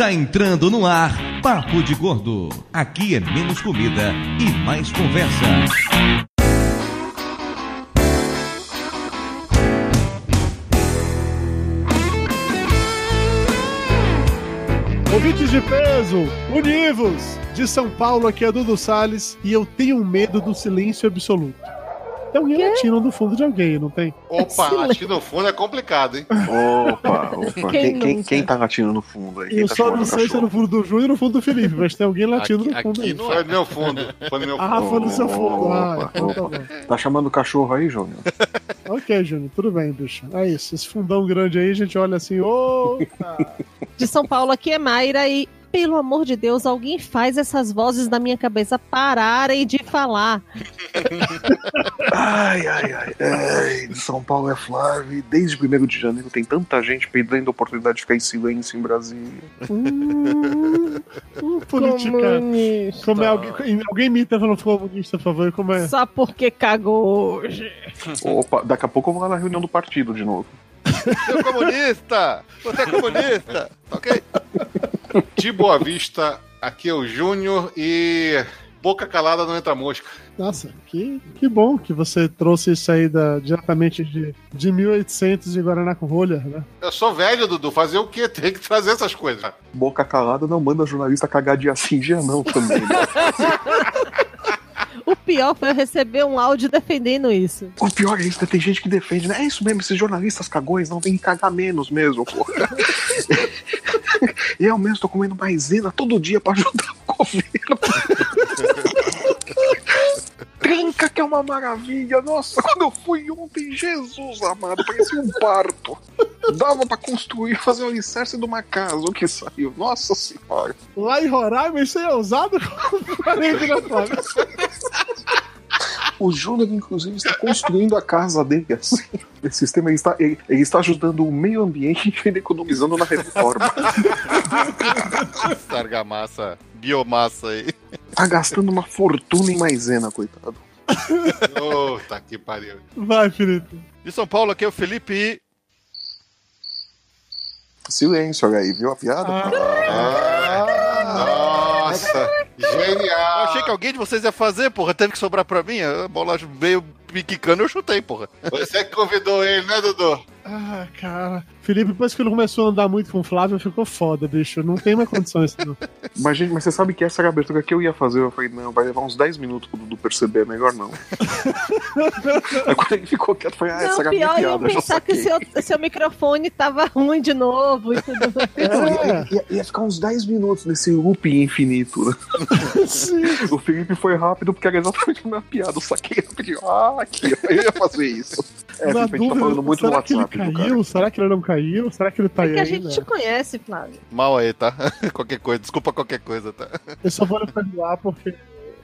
Está entrando no ar Papo de Gordo. Aqui é menos comida e mais conversa. Ouvintes de peso, univos! De São Paulo, aqui é Dudu Salles e eu tenho medo do silêncio absoluto. Tem alguém latindo no fundo de alguém, não tem? Opa, latindo no fundo é complicado, hein? Opa, opa. Quem, quem, quem tá latindo no fundo aí? Eu tá só não sei se é no fundo do Júnior ou no fundo do Felipe, mas tem alguém latindo Aqui- no fundo aqui aí. não Foi no meu fundo. Foi no meu Ah, fundo. foi no seu fundo. Ah, Opa, então tá opa. Tá chamando o cachorro aí, Júnior? Ok, Júnior, tudo bem, bicho. É isso. Esse fundão grande aí, a gente olha assim, ô. de São Paulo aqui é Mayra e, pelo amor de Deus, alguém faz essas vozes na minha cabeça pararem de falar. Ai, ai, ai. ai. De São Paulo é Flávio. Desde 1 de janeiro tem tanta gente perdendo a oportunidade de ficar em silêncio em Brasília. Hum, hum, política. Comunista. Como é alguém, alguém imita falando comunista, por favor, como é? Só porque cagou hoje. Opa, daqui a pouco eu vou lá na reunião do partido de novo. Seu comunista! Você é comunista! Ok? De Boa Vista, aqui é o Júnior e. Boca calada não entra mosca. Nossa, que, que bom que você trouxe isso aí da, diretamente de, de 1800 de Guaraná com rolha, né? Eu sou velho, Dudu. Fazer o quê? Tem que trazer essas coisas. Boca calada não manda jornalista cagar dia sim, dia não também. né? O pior foi eu receber um áudio defendendo isso. O pior é isso, né? tem gente que defende, né? É isso mesmo, esses jornalistas cagões não tem que cagar menos mesmo, porra. eu mesmo tô comendo maisena todo dia pra ajudar o governo. Tranca que é uma maravilha. Nossa, quando eu fui ontem, Jesus amado, parecia um parto. Dava pra construir, fazer o alicerce de uma casa, o que saiu. Nossa senhora. Lá em Roraima, isso aí é usado como parede na Flávia. O Júnior, inclusive, está construindo a casa dele assim. Esse sistema ele está, ele, ele está ajudando o meio ambiente e economizando na reforma. Argamassa, biomassa aí. Tá gastando uma fortuna em maisena, coitado. Ô, tá que pariu. Vai, Felipe. De São Paulo, aqui é o Felipe e. Silêncio, aí, viu a piada? Ah, nossa, Eu genial. achei que alguém de vocês ia fazer, porra. Teve que sobrar pra mim. A bola veio me quicando, eu chutei, porra. Você que convidou ele, né, Dudu? Ah, cara. Felipe, depois que ele começou a andar muito com o Flávio, ficou foda, bicho. Não tem mais condições. Não. Mas, gente, mas você sabe que essa era a abertura que eu ia fazer. Eu falei, não, vai levar uns 10 minutos pro Dudu perceber, melhor não. aí quando ele ficou quieto, eu falei, ah, essa era a minha pior é eu piada, já pensar que o seu, seu microfone tava ruim de novo e tudo mais. É. ia, ia- ia ficar uns 10 minutos nesse looping infinito. né? Sim. O Felipe foi rápido porque era exatamente a minha piada. Eu saquei rapidinho. Ah, aqui, eu ia fazer isso. É, Na Felipe, a gente tá falando muito no será que ele caiu? Será que ele não caiu? Será que ele tá É aí que a gente te conhece, Flávio. Mal aí, tá? qualquer coisa. Desculpa qualquer coisa, tá? Eu só vou lhe perdoar porque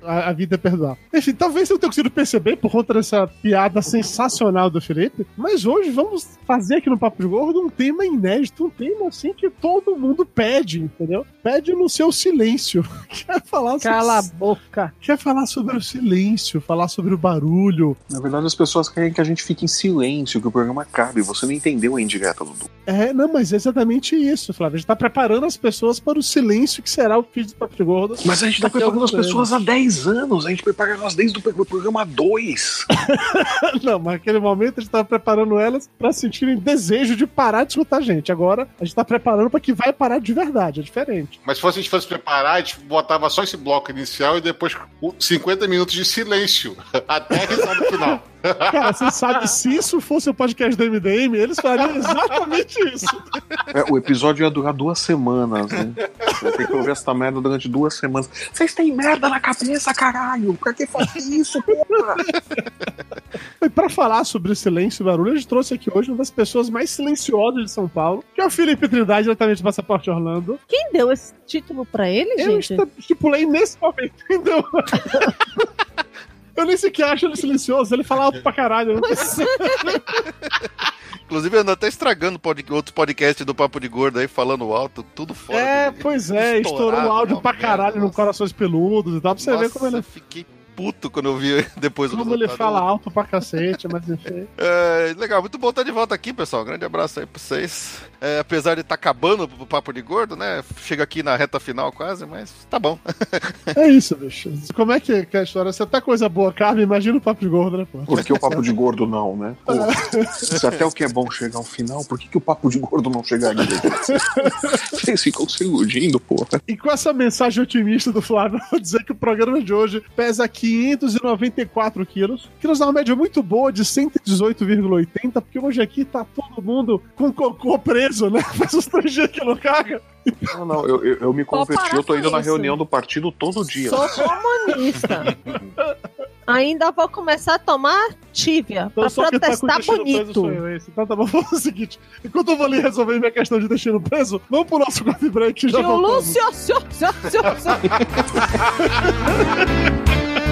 a, a vida é perdoar. Enfim, talvez eu tenha conseguido perceber por conta dessa piada sensacional do Felipe, mas hoje vamos fazer aqui no Papo de Gordo um tema inédito, um tema assim que todo mundo pede, entendeu? Pede no seu silêncio. Quer falar Cala a sobre... boca. Quer falar sobre o silêncio, falar sobre o barulho. Na verdade, as pessoas querem que a gente fique em silêncio, que o programa acabe. Você não entendeu a indireta, Dudu. É, não, mas é exatamente isso, Flávio. A gente tá preparando as pessoas para o silêncio que será o feed do Papo de Gordo. Mas a gente tá preparando as pessoas há 10 anos. A gente prepara elas desde o pro- programa 2. Não, mas naquele momento a gente tava preparando elas pra sentirem desejo de parar de escutar a gente. Agora a gente tá preparando pra que vai parar de verdade, é diferente. Mas se fosse, a gente fosse preparar, a gente botava só esse bloco inicial e depois o- 50 minutos de silêncio. Até a risada final. Cara, você sabe, se isso fosse o podcast do MDM, eles fariam exatamente isso. É, o episódio ia durar duas semanas, né? Ter que ouvir essa merda durante duas semanas. Vocês têm merda na cabeça, caralho! Pra que fazer isso, porra? E pra falar sobre silêncio e barulho, a gente trouxe aqui hoje uma das pessoas mais silenciosas de São Paulo, que é o Felipe Trindade, diretamente do Passaporte Orlando. Quem deu esse título pra ele, Eu gente? esta- estipulei nesse momento, entendeu? Eu nem sequer acho ele silencioso, ele fala alto pra caralho. Inclusive, anda até estragando pod... outros podcasts do Papo de Gordo aí, falando alto, tudo fora. É, pois é, estourou o áudio pra caralho no nossa. Corações Peludos e tal, pra você ver Nossa, como ele é fiquei puto quando eu vi depois o Como ele fala alto pra cacete, mas enfim. É, legal, muito bom estar de volta aqui, pessoal. Grande abraço aí pra vocês. É, apesar de estar acabando o papo de gordo, né? Chega aqui na reta final quase, mas tá bom. É isso, bicho. Como é que é a história? Se até coisa boa cabe, imagina o papo de gordo, né, pô? Por que o papo de gordo não, né? Pô, se até o que é bom chega ao final, por que, que o papo de gordo não chegaria? Vocês ficam se iludindo, porra. E com essa mensagem otimista do Flávio, eu vou dizer que o programa de hoje pesa 594 quilos, que nos dá uma média muito boa de 118,80, porque hoje aqui tá todo mundo com cocô preso, né? Faz uns três dias que não caga. Não, não, eu, eu, eu me converti, eu tô indo na isso. reunião do partido todo dia. Sou comunista. Ainda vou começar a tomar tívia Então pra tá protestar preso bonito. esse. Então tá bom, vamos fazer o seguinte. Enquanto eu vou ali resolver minha questão de intestino preso, vamos pro nosso coffee break já Tio voltamos. Lúcio, senhor, senhor, senhor, senhor.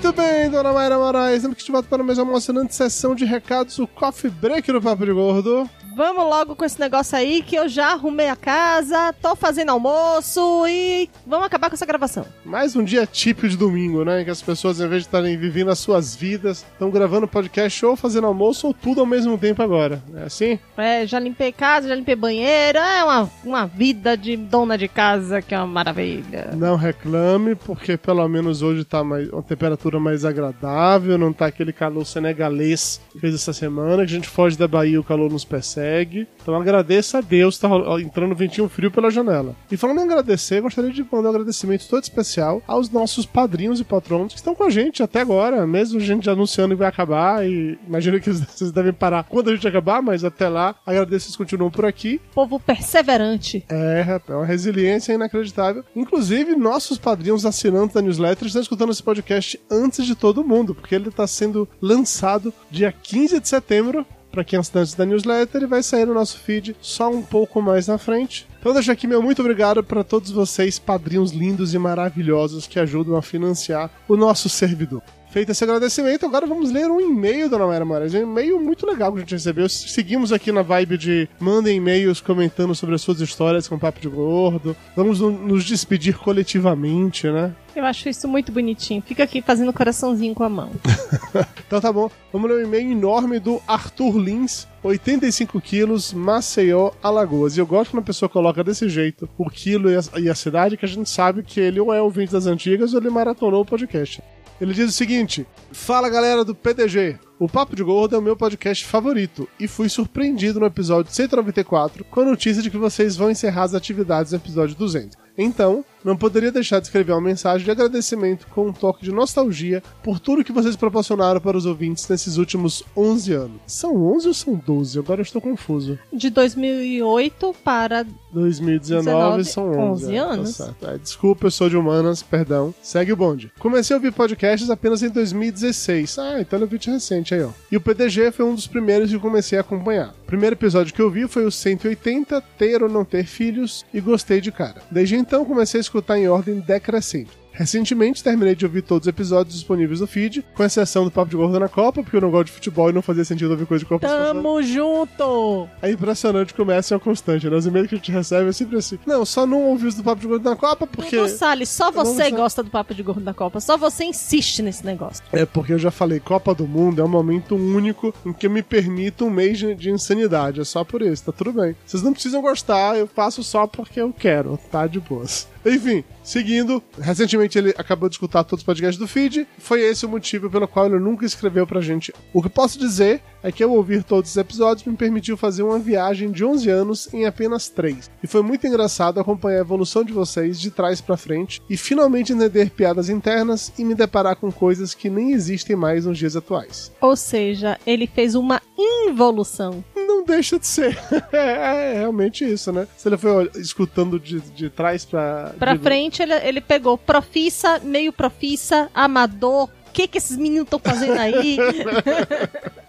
Muito bem, dona Mayra Moraes. Estamos aqui para mais uma emocionante sessão de recados, o Coffee Break no Papo de Gordo. Vamos logo com esse negócio aí que eu já arrumei a casa, tô fazendo almoço e vamos acabar com essa gravação. Mais um dia típico de domingo, né? Em que as pessoas, em vez de estarem vivendo as suas vidas, estão gravando podcast ou fazendo almoço ou tudo ao mesmo tempo agora. É assim? É, já limpei casa, já limpei banheiro, é uma, uma vida de dona de casa que é uma maravilha. Não reclame, porque pelo menos hoje tá mais, uma temperatura mais agradável, não tá aquele calor senegalês que fez essa semana, que a gente foge da Bahia e o calor nos persegue. Então agradeça a Deus, tá entrando ventinho frio pela janela. E falando em agradecer, gostaria de mandar um agradecimento todo especial aos nossos padrinhos e patronos que estão com a gente até agora, mesmo a gente anunciando que vai acabar, e imagino que vocês devem parar quando a gente acabar, mas até lá, agradeço que vocês continuam por aqui. Povo perseverante. É, rapaz, é uma resiliência inacreditável. Inclusive, nossos padrinhos assinantes da newsletter estão escutando esse podcast antes de todo mundo, porque ele está sendo lançado dia 15 de setembro. Para quem é assinante da newsletter, e vai sair no nosso feed só um pouco mais na frente. Então, deixa aqui meu muito obrigado para todos vocês, padrinhos lindos e maravilhosos que ajudam a financiar o nosso servidor. Feito esse agradecimento, agora vamos ler um e-mail, dona Mayra Moraes. Um e-mail muito legal que a gente recebeu. Seguimos aqui na vibe de mandem e-mails comentando sobre as suas histórias com o Papo de Gordo. Vamos no- nos despedir coletivamente, né? Eu acho isso muito bonitinho. Fica aqui fazendo coraçãozinho com a mão. Então tá bom, vamos ler um e-mail enorme do Arthur Lins, 85 quilos, Maceió, Alagoas. E eu gosto quando a pessoa coloca desse jeito o quilo e a, e a cidade, que a gente sabe que ele ou é ouvinte das antigas ou ele maratonou o podcast. Ele diz o seguinte: Fala galera do PDG. O Papo de Gordo é o meu podcast favorito e fui surpreendido no episódio 194 com a notícia de que vocês vão encerrar as atividades no episódio 200. Então, não poderia deixar de escrever uma mensagem de agradecimento com um toque de nostalgia por tudo que vocês proporcionaram para os ouvintes nesses últimos 11 anos. São 11 ou são 12? Agora eu estou confuso. De 2008 para 2019 19, são 11, 11 é, tá anos. É, desculpa, eu sou de humanas, perdão. Segue o bonde. Comecei a ouvir podcasts apenas em 2016. Ah, então é um vídeo recente aí, ó. E o PDG foi um dos primeiros que comecei a acompanhar. O primeiro episódio que eu vi foi o 180, Ter ou Não Ter Filhos, e gostei de cara. Desde então comecei a escutar em ordem decrescente. Recentemente terminei de ouvir todos os episódios disponíveis no feed, com exceção do Papo de Gordo na Copa, porque eu não gosto de futebol e não fazia sentido ouvir coisa de Copa. Tamo junto! É impressionante como essa é uma constante, né? Os e-mails que a gente recebe é sempre assim. Não, só não ouvi os do Papo de Gordo na Copa porque. Dudu Salles, só você gosta do papo de gordo da Copa. Só você insiste nesse negócio. É porque eu já falei, Copa do Mundo é um momento único em que eu me permito um mês de, de insanidade. É só por isso, tá tudo bem. Vocês não precisam gostar, eu faço só porque eu quero, tá de boas. Enfim, seguindo, recentemente ele acabou de escutar todos os podcasts do feed. Foi esse o motivo pelo qual ele nunca escreveu pra gente. O que posso dizer é que ao ouvir todos os episódios me permitiu fazer uma viagem de 11 anos em apenas 3. E foi muito engraçado acompanhar a evolução de vocês de trás pra frente e finalmente entender piadas internas e me deparar com coisas que nem existem mais nos dias atuais. Ou seja, ele fez uma involução. Não deixa de ser. é, é realmente isso, né? Se ele foi escutando de, de trás pra. Pra de- frente, ele, ele pegou profissa, meio profissa, amador. O que, que esses meninos estão fazendo aí?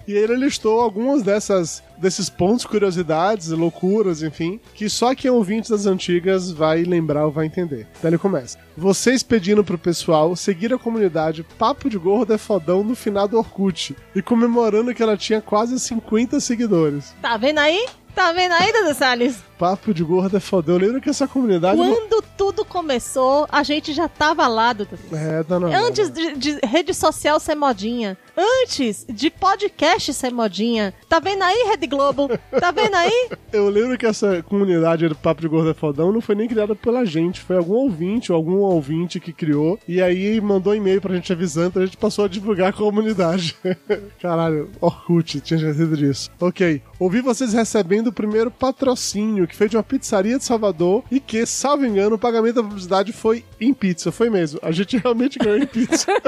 E ele listou algumas dessas desses pontos, curiosidades, loucuras, enfim, que só quem é ouvinte das antigas vai lembrar ou vai entender. Então ele começa. Vocês pedindo pro pessoal seguir a comunidade Papo de Gordo é Fodão no final do Orkut e comemorando que ela tinha quase 50 seguidores. tá vendo aí? Tá vendo aí, Dudu Salles? Papo de Gordo é Fodão. Eu lembro que essa comunidade... Quando tudo começou, a gente já tava lá, Dudu. É, dona Antes de, de rede social ser modinha. Antes de podcast ser modinha. Tá vendo aí, Rede Globo? Tá vendo aí? Eu lembro que essa comunidade do Papo de Gordo é Fodão não foi nem criada pela gente, foi algum ouvinte ou algum ouvinte que criou, e aí mandou e-mail pra gente avisando, então a gente passou a divulgar a comunidade. Caralho, Orkut, tinha esquecido disso. Ok, ouvi vocês recebendo o primeiro patrocínio, que foi de uma pizzaria de Salvador, e que, salvo engano, o pagamento da publicidade foi em pizza, foi mesmo. A gente realmente ganhou em pizza.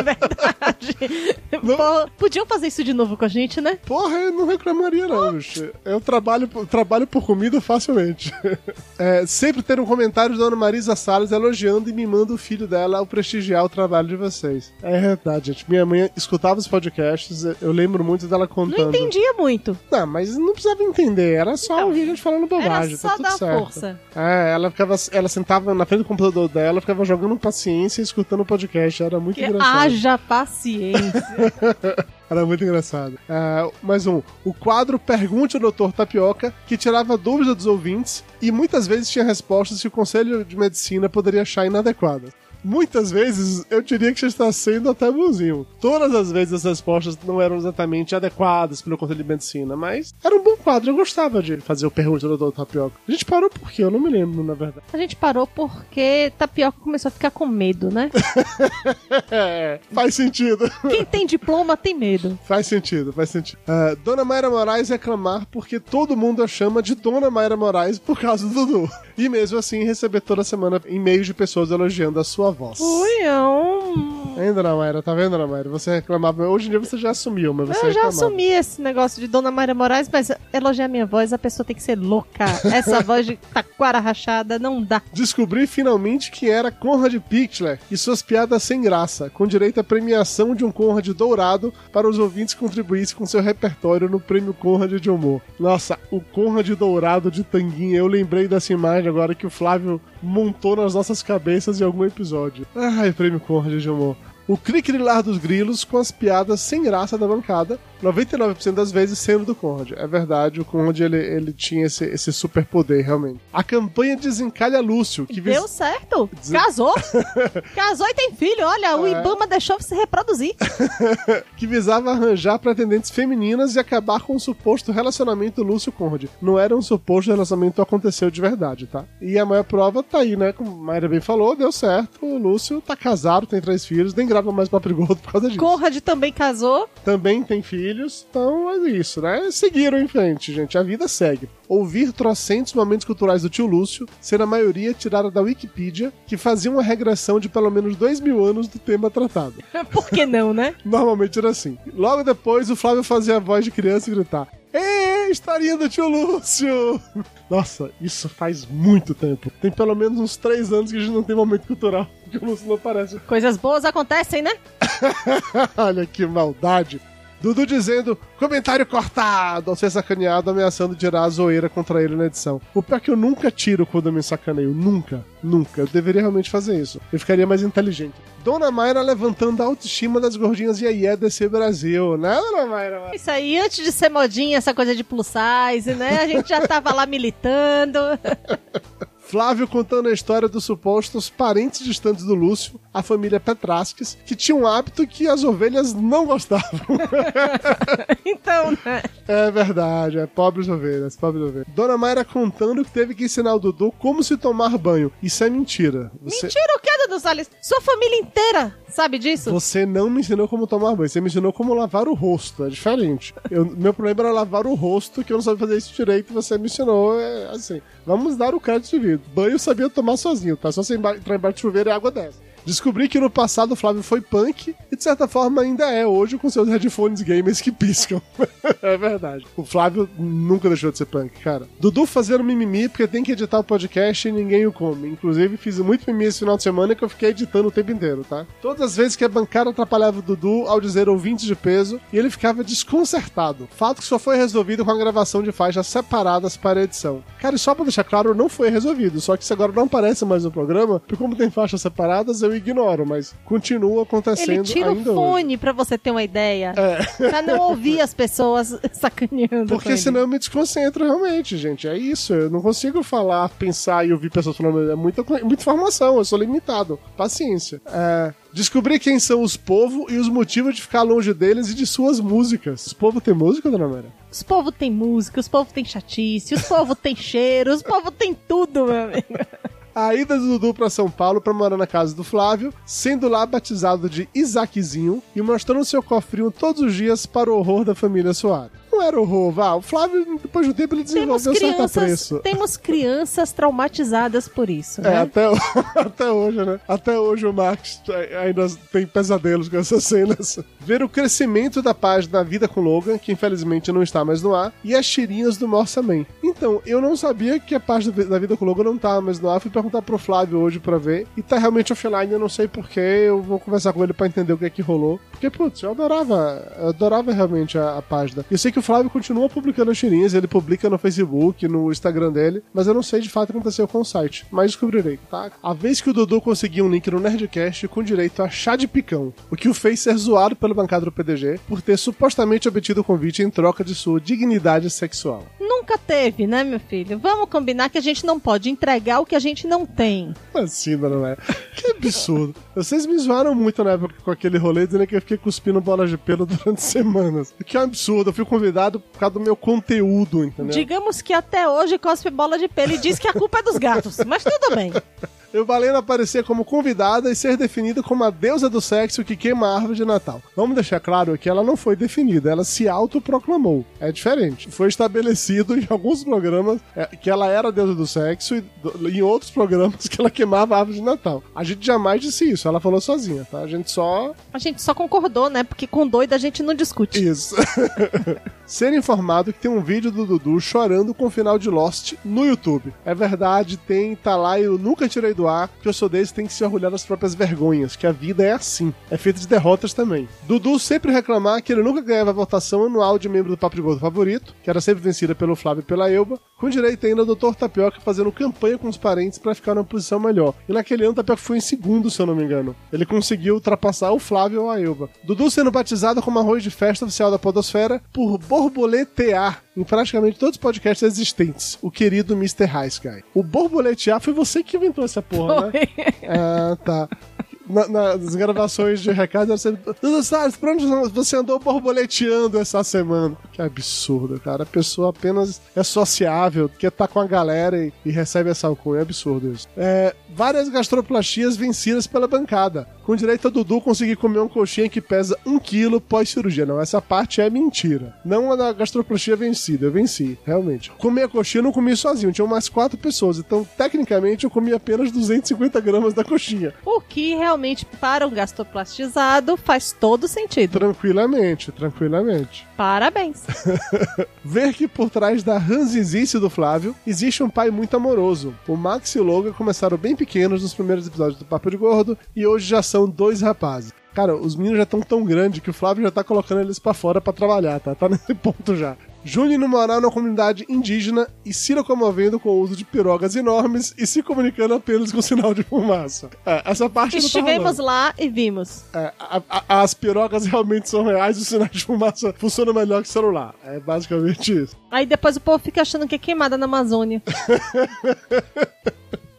Pô, podiam fazer isso de novo com a gente, né? Porra, eu não reclamaria não, bicho. Eu trabalho, trabalho por comida facilmente. É, sempre ter um comentário da Dona Marisa Salles elogiando e mimando o filho dela ao prestigiar o trabalho de vocês. É verdade, gente. Minha mãe escutava os podcasts, eu lembro muito dela contando. Não entendia muito. Não, mas não precisava entender, era só ouvir a gente falando bobagem, Era só tá tudo dar certo. força. É, ela ficava, ela sentava na frente do computador dela, ficava jogando paciência e escutando o podcast, era muito Que engraçado. haja paciência. Era muito engraçado. Ah, mais um. O quadro Pergunte ao Dr. Tapioca, que tirava dúvidas dos ouvintes e muitas vezes tinha respostas que o Conselho de Medicina poderia achar inadequadas. Muitas vezes eu diria que já está sendo até bonzinho. Todas as vezes as respostas não eram exatamente adequadas pelo Conselho de Medicina, mas era um bom quadro. Eu gostava de fazer o Pergunte ao Dr. Tapioca. A gente parou por quê? Eu não me lembro, na verdade. A gente parou porque Tapioca começou a ficar com medo, né? É, faz sentido. Quem tem diploma tem medo. Faz sentido, faz sentido. Ah, Dona Mayra Moraes reclamar porque todo mundo a chama de Dona Mayra Moraes por causa do Dudu. E mesmo assim receber toda semana e-mails de pessoas elogiando a sua voz. Ui, é um... Hein, Dona Mayra? Tá vendo, Dona Mayra? Você reclamava. Hoje em dia você já assumiu, mas você Eu já reclamava. assumi esse negócio de Dona Maria Moraes, mas elogiar minha voz, a pessoa tem que ser louca. Essa voz de taquara rachada não dá. Descobri finalmente que era Conrad Pichler e suas piadas sem graça, com direito à premiação de um Conrad dourado para os ouvintes que contribuíssem com seu repertório no prêmio Conrad de humor. Nossa, o Conrad dourado de tanguinha, eu lembrei dessa imagem agora que o Flávio montou nas nossas cabeças em algum episódio. Ai, prêmio Conrad de humor. O cricrilar dos grilos com as piadas sem graça da bancada, 99% das vezes sendo do Conrad. É verdade, o Conrad ele, ele tinha esse, esse superpoder, realmente. A campanha Desencalha Lúcio, que vis- Deu certo. Casou. Casou e tem filho. Olha, o É. Ibama deixou se reproduzir. que visava arranjar pretendentes femininas e acabar com o suposto relacionamento Lúcio Conrad. Não era um suposto relacionamento aconteceu de verdade, tá? E a maior prova tá aí, né? Como a Mayra bem falou, deu certo. O Lúcio tá casado, tem três filhos, nem grava mais papo gordo por causa disso. Conrad também casou. Também tem filhos, então é isso, né? Seguiram em frente, gente. A vida segue. Ouvir trocentos momentos culturais do tio Lúcio, ser a maioria tirada da Wikipedia, que fazia uma regressão de pelo menos dois mil anos do tema tratado. Por que não, né? Normalmente era assim. Logo depois, o Flávio fazia a voz de criança e gritar: Ê, historinha do tio Lúcio! Nossa, isso faz muito tempo. Tem pelo menos uns três anos que a gente não tem momento cultural. Que o Lúcio não aparece. Coisas boas acontecem, né? Olha que maldade. Dudu dizendo, comentário cortado, ao ser sacaneado, ameaçando tirar a zoeira contra ele na edição. O pior é que eu nunca tiro quando eu me sacaneio. Nunca. Nunca. Eu deveria realmente fazer isso. Eu ficaria mais inteligente. Dona Mayra levantando a autoestima das gordinhas Iê desse Brasil, né, Dona Mayra? Isso aí, antes de ser modinha, essa coisa de plus size, né? A gente já tava lá militando. Flávio contando a história dos supostos parentes distantes do Lúcio, a família Petrasques, que tinha um hábito que as ovelhas não gostavam. então, né? É verdade, é pobres ovelhas, pobres ovelhas. Dona Mayra contando que teve que ensinar o Dudu como se tomar banho. Isso é mentira. Você, Mentira o que, Dudu Salles? Sua família inteira sabe disso? você não me ensinou como tomar banho, você me ensinou como lavar o rosto. É diferente. Eu- meu problema era lavar o rosto, que eu não sabia fazer isso direito, você me ensinou. É, assim, vamos dar o crédito devido. Banho sabia tomar sozinho, tá? Só você entrar embaixo de chuveiro e água desce. Descobri que no passado o Flávio foi punk e de certa forma ainda é hoje com seus headphones gamers que piscam. é verdade. O Flávio nunca deixou de ser punk, cara. Dudu fazendo mimimi porque tem que editar o podcast e ninguém o come. Inclusive, fiz muito mimimi esse final de semana que eu fiquei editando o tempo inteiro, tá? Todas as vezes que a bancada atrapalhava o Dudu ao dizer ouvintes de peso e ele ficava desconcertado. Fato que só foi resolvido com a gravação de faixas separadas para edição. Cara, e só pra deixar claro, não foi resolvido. Só que isso agora não aparece mais no programa, porque como tem faixas separadas, eu ignoro, mas continua acontecendo Ele tira o fone pra você ter uma ideia. É. Pra não ouvir as pessoas sacaneando. Porque senão eu me desconcentro realmente, gente. É isso. Eu não consigo falar, pensar e ouvir pessoas falando. É muita, muita informação, eu sou limitado. Paciência. É, descobrir quem são os povos e os motivos de ficar longe deles e de suas músicas. Os povos têm música, dona Mara? Os povos têm música, os povos têm chatice, os povos têm cheiro, os povos têm tudo, meu amigo. A ida do Dudu pra São Paulo pra morar na casa do Flávio, sendo lá batizado de Isaaczinho e mostrando seu cofrinho todos os dias para o horror da família Soares. Não era horror, vá. O Flávio, depois do tempo, ele desenvolveu certo apreço. temos crianças traumatizadas por isso, É, né? até, até hoje, né? Até hoje o Max ainda tem pesadelos com essas cenas. Ver o crescimento da página Vida com Logan, que infelizmente não está mais no ar, e as tirinhas do Morsa Man. Então, eu não sabia que a página da Vida com Logan não estava mais no ar. Fui perguntar pro Flávio hoje pra ver. E tá realmente offline, eu não sei porquê. Eu vou conversar com ele pra entender o que é que rolou. Porque, putz, eu adorava, eu adorava realmente a, a página. Eu sei que o Flávio continua publicando as tirinhas, ele publica no Facebook, no Instagram dele, mas eu não sei de fato o que aconteceu com o site. Mas descobrirei, tá? A vez que o Dudu conseguiu um link no Nerdcast com direito a chá de picão, o que o fez ser zoado pelo bancado do PDG por ter supostamente obtido o convite em troca de sua dignidade sexual. Nunca teve, né, meu filho? Vamos combinar que a gente não pode entregar o que a gente não tem. Assim, não é? Que absurdo. Vocês me zoaram muito na época com aquele rolê dizendo que eu fiquei cuspindo bolas de pelo durante semanas. Que absurdo. Eu fui convidado por causa do meu conteúdo, entendeu? Digamos que até hoje cospe bola de pelo e diz que a culpa é dos gatos, mas tudo bem. Eu Valendo aparecer como convidada e ser definida como a deusa do sexo que queima a árvore de Natal. Vamos deixar claro que ela não foi definida, ela se autoproclamou. É diferente. Foi estabelecido em alguns programas é, que ela era a deusa do sexo e em outros programas que ela queimava a árvore de Natal. A gente jamais disse isso, ela falou sozinha, tá? A gente só A gente só concordou, né? Porque com doido a gente não discute. Isso. Ser informado que tem um vídeo do Dudu chorando com o final de Lost no YouTube. É verdade, tem, tá lá, eu nunca tirei do ar, que sou desse, tem que se orgulhar das próprias vergonhas, que a vida é assim. É feita de derrotas também. Dudu sempre reclamar que ele nunca ganhava a votação anual de membro do Papo de Gordo favorito, que era sempre vencida pelo Flávio e pela Elba, com direito ainda ao Dr. Tapioca fazendo campanha com os parentes pra ficar numa posição melhor. E naquele ano o Tapioca foi em segundo, se eu não me engano. Ele conseguiu ultrapassar o Flávio ou a Elba. Dudu sendo batizado como arroz de festa oficial da Podosfera por borboletear em praticamente todos os podcasts existentes. O querido Mr. High Sky. O borboletear foi você que inventou essa porra, né? Ah, tá. Na- nas gravações de recado, sempre. Dudu Salles, pra onde você andou borboleteando essa semana? Que absurdo, cara. A pessoa apenas é sociável, quer estar com a galera e, e recebe essa alcunha. É absurdo isso. É, várias gastroplastias vencidas pela bancada. Com direito a Dudu conseguir comer um coxinha que pesa um quilo pós-cirurgia. Não, essa parte é mentira. Não a da gastroplastia vencida, eu venci, realmente. Comer a coxinha eu não comi sozinho, tinham mais quatro pessoas. Então, tecnicamente, eu comi apenas 250 gramas da coxinha. O que realmente, para um gastoplastizado, faz todo sentido. Tranquilamente, tranquilamente. Parabéns. Ver que por trás da ranzizice do Flávio existe um pai muito amoroso. O Max e o Logan começaram bem pequenos nos primeiros episódios do Papo de Gordo e hoje já são dois rapazes. Cara, os meninos já estão tão grandes que o Flávio já tá colocando eles pra fora pra trabalhar, tá? Tá nesse ponto já. Júnior morar numa comunidade indígena e se locomovendo com o uso de pirogas enormes e se comunicando apenas com sinal de fumaça. É, essa parte tá Estivemos rolando. lá e vimos. É, a- a- as pirogas realmente são reais e o sinal de fumaça funciona melhor que o celular. É basicamente isso. Aí depois o povo fica achando que é queimada na Amazônia.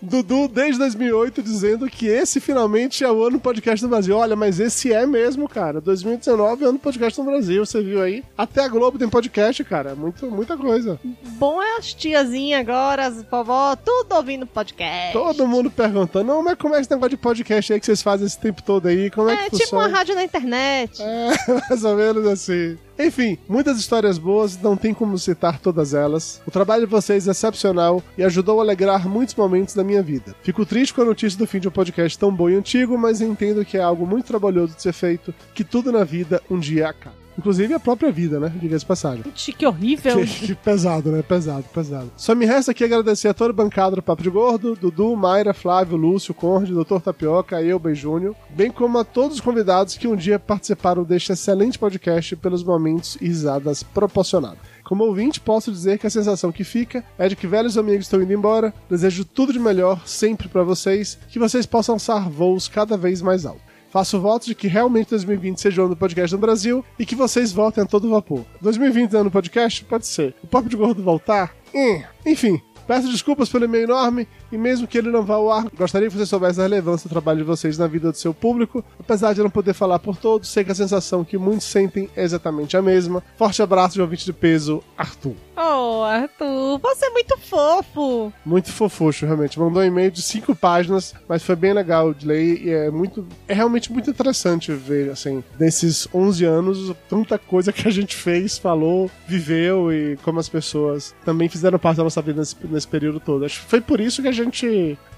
Dudu, desde 2008, dizendo que esse finalmente é o ano podcast no Brasil. Olha, mas esse é mesmo, cara. 2019 é o ano podcast no Brasil, você viu aí? Até a Globo tem podcast, cara. Muito, muita coisa. Bom é as tiazinhas agora, as vovó, tudo ouvindo podcast. Todo mundo perguntando, não, mas como é esse negócio de podcast aí que vocês fazem esse tempo todo aí? Como é, É que tipo uma funciona? rádio na internet. É, mais ou menos assim. Enfim, muitas histórias boas, não tem como citar todas elas. O trabalho de vocês é excepcional e ajudou a alegrar muitos momentos da minha vida. Fico triste com a notícia do fim de um podcast tão bom e antigo, mas entendo que é algo muito trabalhoso de ser feito, que tudo na vida um dia acaba. Inclusive a própria vida, né? De passagem. Gente, que horrível. Que, que pesado, né? Pesado, pesado. Só me resta aqui agradecer a toda a bancada do Papo de Gordo, Dudu, Mayra, Flávio, Lúcio, Conde, Dr. Tapioca, eu, Ben Júnior, bem como a todos os convidados que um dia participaram deste excelente podcast pelos momentos e risadas proporcionados. Como ouvinte, posso dizer que a sensação que fica é de que velhos amigos estão indo embora. Desejo tudo de melhor sempre pra vocês, que vocês possam alçar voos cada vez mais altos. Faço votos de que realmente 2020 seja o ano do podcast no Brasil e que vocês voltem a todo vapor. 2020 é ano do podcast? Pode ser. O Papo de Gordo voltar? Hum. Enfim, peço desculpas pelo e-mail enorme e mesmo que ele não vá ao ar, gostaria que você soubesse da relevância do trabalho de vocês na vida do seu público. Apesar de não poder falar por todos, sei que a sensação que muitos sentem é exatamente a mesma. Forte abraço de ouvinte de peso, Arthur. Oh, Arthur, você é muito fofo. Muito fofucho, realmente. Mandou um e-mail de cinco páginas, mas foi bem legal de ler e é muito. É realmente muito interessante ver, assim, nesses 11 anos, tanta coisa que a gente fez, falou, viveu e como as pessoas também fizeram parte da nossa vida nesse, nesse período todo. Acho que foi por isso que a gente,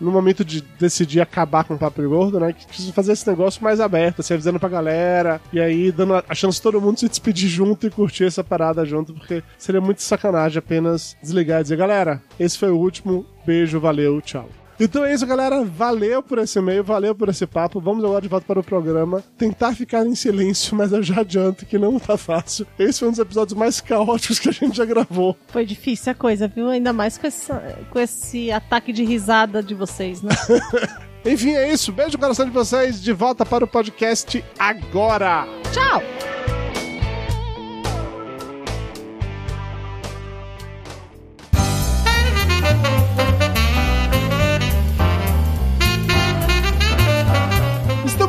no momento de decidir acabar com o Papo Gordo, né, que quis fazer esse negócio mais aberto, assim, avisando pra galera, e aí dando a chance de todo mundo se despedir junto e curtir essa parada junto, porque seria muito sacanagem apenas desligar e dizer, galera, esse foi o último, beijo, valeu, tchau. Então é isso, galera. Valeu por esse e-mail, valeu por esse papo. Vamos agora de volta para o programa. Tentar ficar em silêncio, mas eu já adianto que não tá fácil. Esse foi um dos episódios mais caóticos que a gente já gravou. Foi difícil a coisa, viu? Ainda mais com esse, com esse ataque de risada de vocês, né? Enfim, é isso. Beijo no coração de vocês. De volta para o podcast agora. Tchau!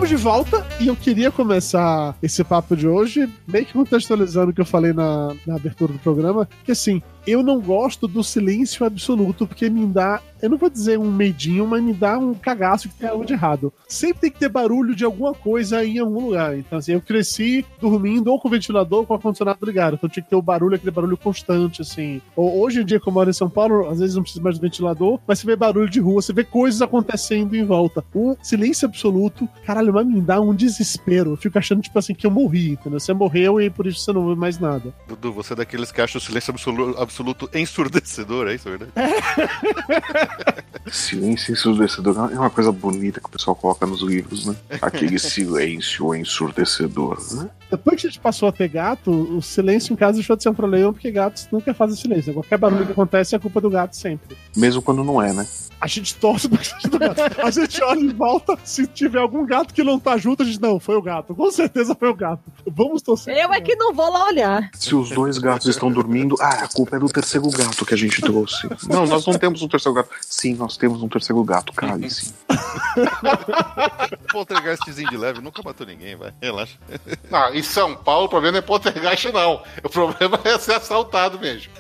Estamos de volta e eu queria começar esse papo de hoje meio que contextualizando o que eu falei na, na abertura do programa, que assim, eu não gosto do silêncio absoluto, porque me dá, eu não vou dizer um medinho, mas me dá um cagaço que tem algo de errado. Sempre tem que ter barulho de alguma coisa em algum lugar. Então, assim, eu cresci dormindo ou com o ventilador ou com o ar-condicionado ligado. Então tinha que ter o barulho, aquele barulho constante, assim. Ou, hoje em dia, como eu moro em São Paulo, às vezes não precisa mais do ventilador, mas você vê barulho de rua, você vê coisas acontecendo em volta. O silêncio absoluto, caralho, vai me dar um desespero. Eu fico achando, tipo assim, que eu morri, entendeu? Você morreu e por isso você não vê mais nada. Dudu, você é daqueles que acham o silêncio absoluto, absoluto ensurdecedor, é isso, verdade? Silêncio ensurdecedor é uma coisa bonita que o pessoal coloca nos livros, né? Aquele silêncio ensurdecedor, né? Depois que a gente passou a ter gato, o silêncio em casa deixou de ser um problema, porque gatos nunca fazem silêncio. Qualquer barulho que acontece é culpa do gato sempre. Mesmo quando não é, né? A gente torce pra seja do gato. A gente olha em volta, se tiver algum gato que não tá junto, a gente, não, foi o gato. Com certeza foi o gato. Vamos torcer. Eu é que não vou lá olhar. Se os dois gatos estão dormindo, ah, a culpa é do terceiro gato que a gente trouxe. Não, nós não temos um terceiro gato. Sim, nós temos um terceiro gato, cale-se. Poltergeistzinho de leve nunca matou ninguém, vai. Relaxa. Não, em São Paulo o problema não é poltergeist, não. O problema é ser assaltado mesmo.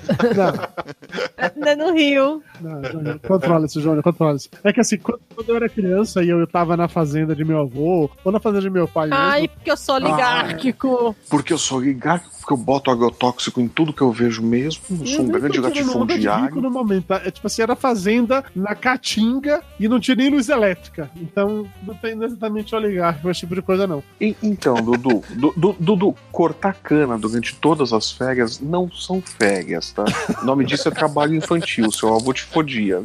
Não é no Rio. Não, não, controla isso, Júnior, controla isso. É que assim, quando, eu era criança e eu, tava na fazenda de meu avô, ou na fazenda de meu pai Ai, mesmo, porque eu sou oligárquico. Porque eu sou ligado, porque eu boto agrotóxico em tudo que eu vejo mesmo. Sou um grande latifundiário. no momento. tá? É tipo assim, era fazenda na Caatinga e não tinha nem luz elétrica. Então não tem exatamente oligárquico, esse tipo de coisa, não. E- Então, Dudu, Du- Du- Dudu, cortar cana durante todas as férias não são férias, tá? O nome disso é trabalho infantil, seu avô te fodia.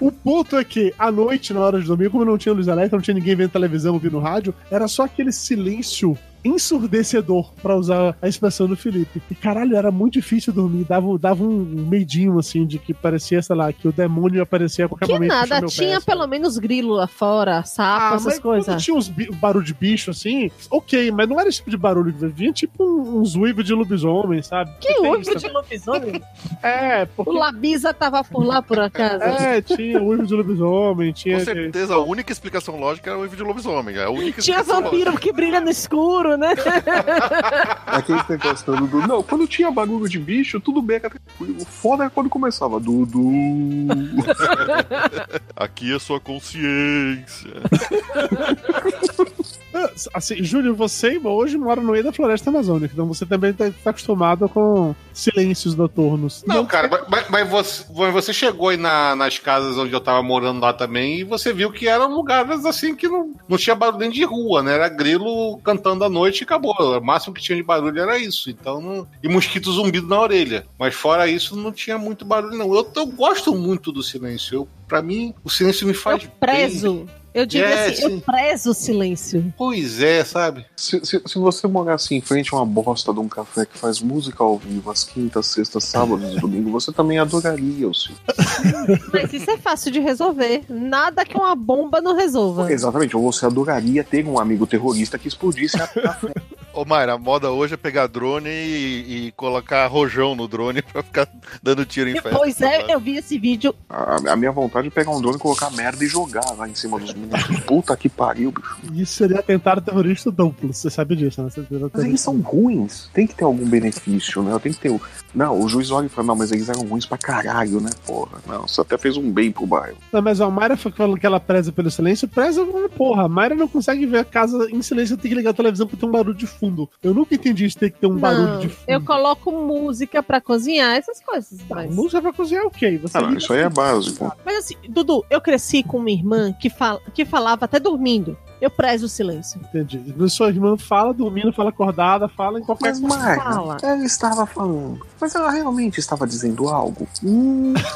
O ponto é que, à noite, na hora de dormir, como não tinha luz elétrica, não tinha ninguém vendo televisão, ouvindo rádio, era só aquele silêncio ensurdecedor, pra usar a expressão do Felipe. E caralho, era muito difícil dormir. Dava, dava um medinho, assim, de que parecia, sei lá, que o demônio aparecia a qualquer Que momento. nada, meu tinha pé, pelo menos grilo lá fora, sapo, Ah, essas mas coisas. quando tinha uns barulho de bicho assim, ok, mas não era esse tipo de barulho que vinha, tipo uns uivos de lobisomem, sabe? Que uivo de lobisomem? É, O porque. Labisa tava por lá, por acaso. É, tinha uivo de lobisomem, tinha. Com certeza, a única explicação lógica era o Ivo de lobisomem. É a única Tinha vampiro que brilha no escuro, né? Aquele negócio do Dudu. Não, quando tinha bagulho de bicho, tudo bem. O foda é quando começava. Dudu. Aqui é sua consciência. Assim, Júlio, você hoje mora no meio da floresta amazônica, então você também tá, tá acostumado com silêncios noturnos. Não, cara, mas, mas você, mas você chegou aí na- nas casas onde eu tava morando lá também e você viu que eram lugares assim que não, não tinha barulho dentro de rua, né? Era grilo cantando à noite e acabou. O máximo que tinha de barulho era isso. Então não... E mosquito zumbido na orelha. Mas fora isso, não tinha muito barulho, não. Eu, eu gosto muito do silêncio. Eu, pra mim, o silêncio me faz Eu prezo. bem. Eu digo É, assim, eu prezo o silêncio. Pois é, sabe? Se, se, se você morar assim em frente a uma bosta de um café que faz música ao vivo às quintas, sextas, sábados e domingo, você também adoraria o silêncio. Mas isso é fácil de resolver. Nada que uma bomba não resolva. Exatamente, ou você adoraria ter um amigo terrorista que explodisse a, a Ô, Mayra, a moda hoje é pegar drone e, e colocar rojão no drone pra ficar dando tiro em festa. Pois é, eu vi esse vídeo. A, a minha vontade é pegar um drone, colocar merda e jogar lá em cima dos meninos. Puta que pariu, bicho. Isso seria atentado terrorista duplo, você sabe disso, né? Mas eles são ruins. Tem que ter algum benefício, né? Tem que ter. o- Não, o juiz olha e fala, não, mas eles eram ruins pra caralho, né, porra? Não, você até fez um bem pro bairro. Não, mas a Mayra falando que ela preza pelo silêncio, preza uma porra. A Mayra não consegue ver a casa em silêncio, tem que ligar a televisão pra ter um barulho de fundo. Eu nunca entendi isso, tem que ter um barulho Não, de fundo. eu coloco música pra cozinhar, essas coisas. Mas, Música pra cozinhar, ok. Você Ah, não, isso aí é básico. mas assim, Dudu, eu cresci com uma irmã que, fala, que falava até dormindo. Eu prezo o silêncio. Entendi. Sua irmã fala dormindo, fala acordada, fala em qualquer Mas, Marga, Fala. ela estava falando. Mas ela realmente estava dizendo algo? Hum,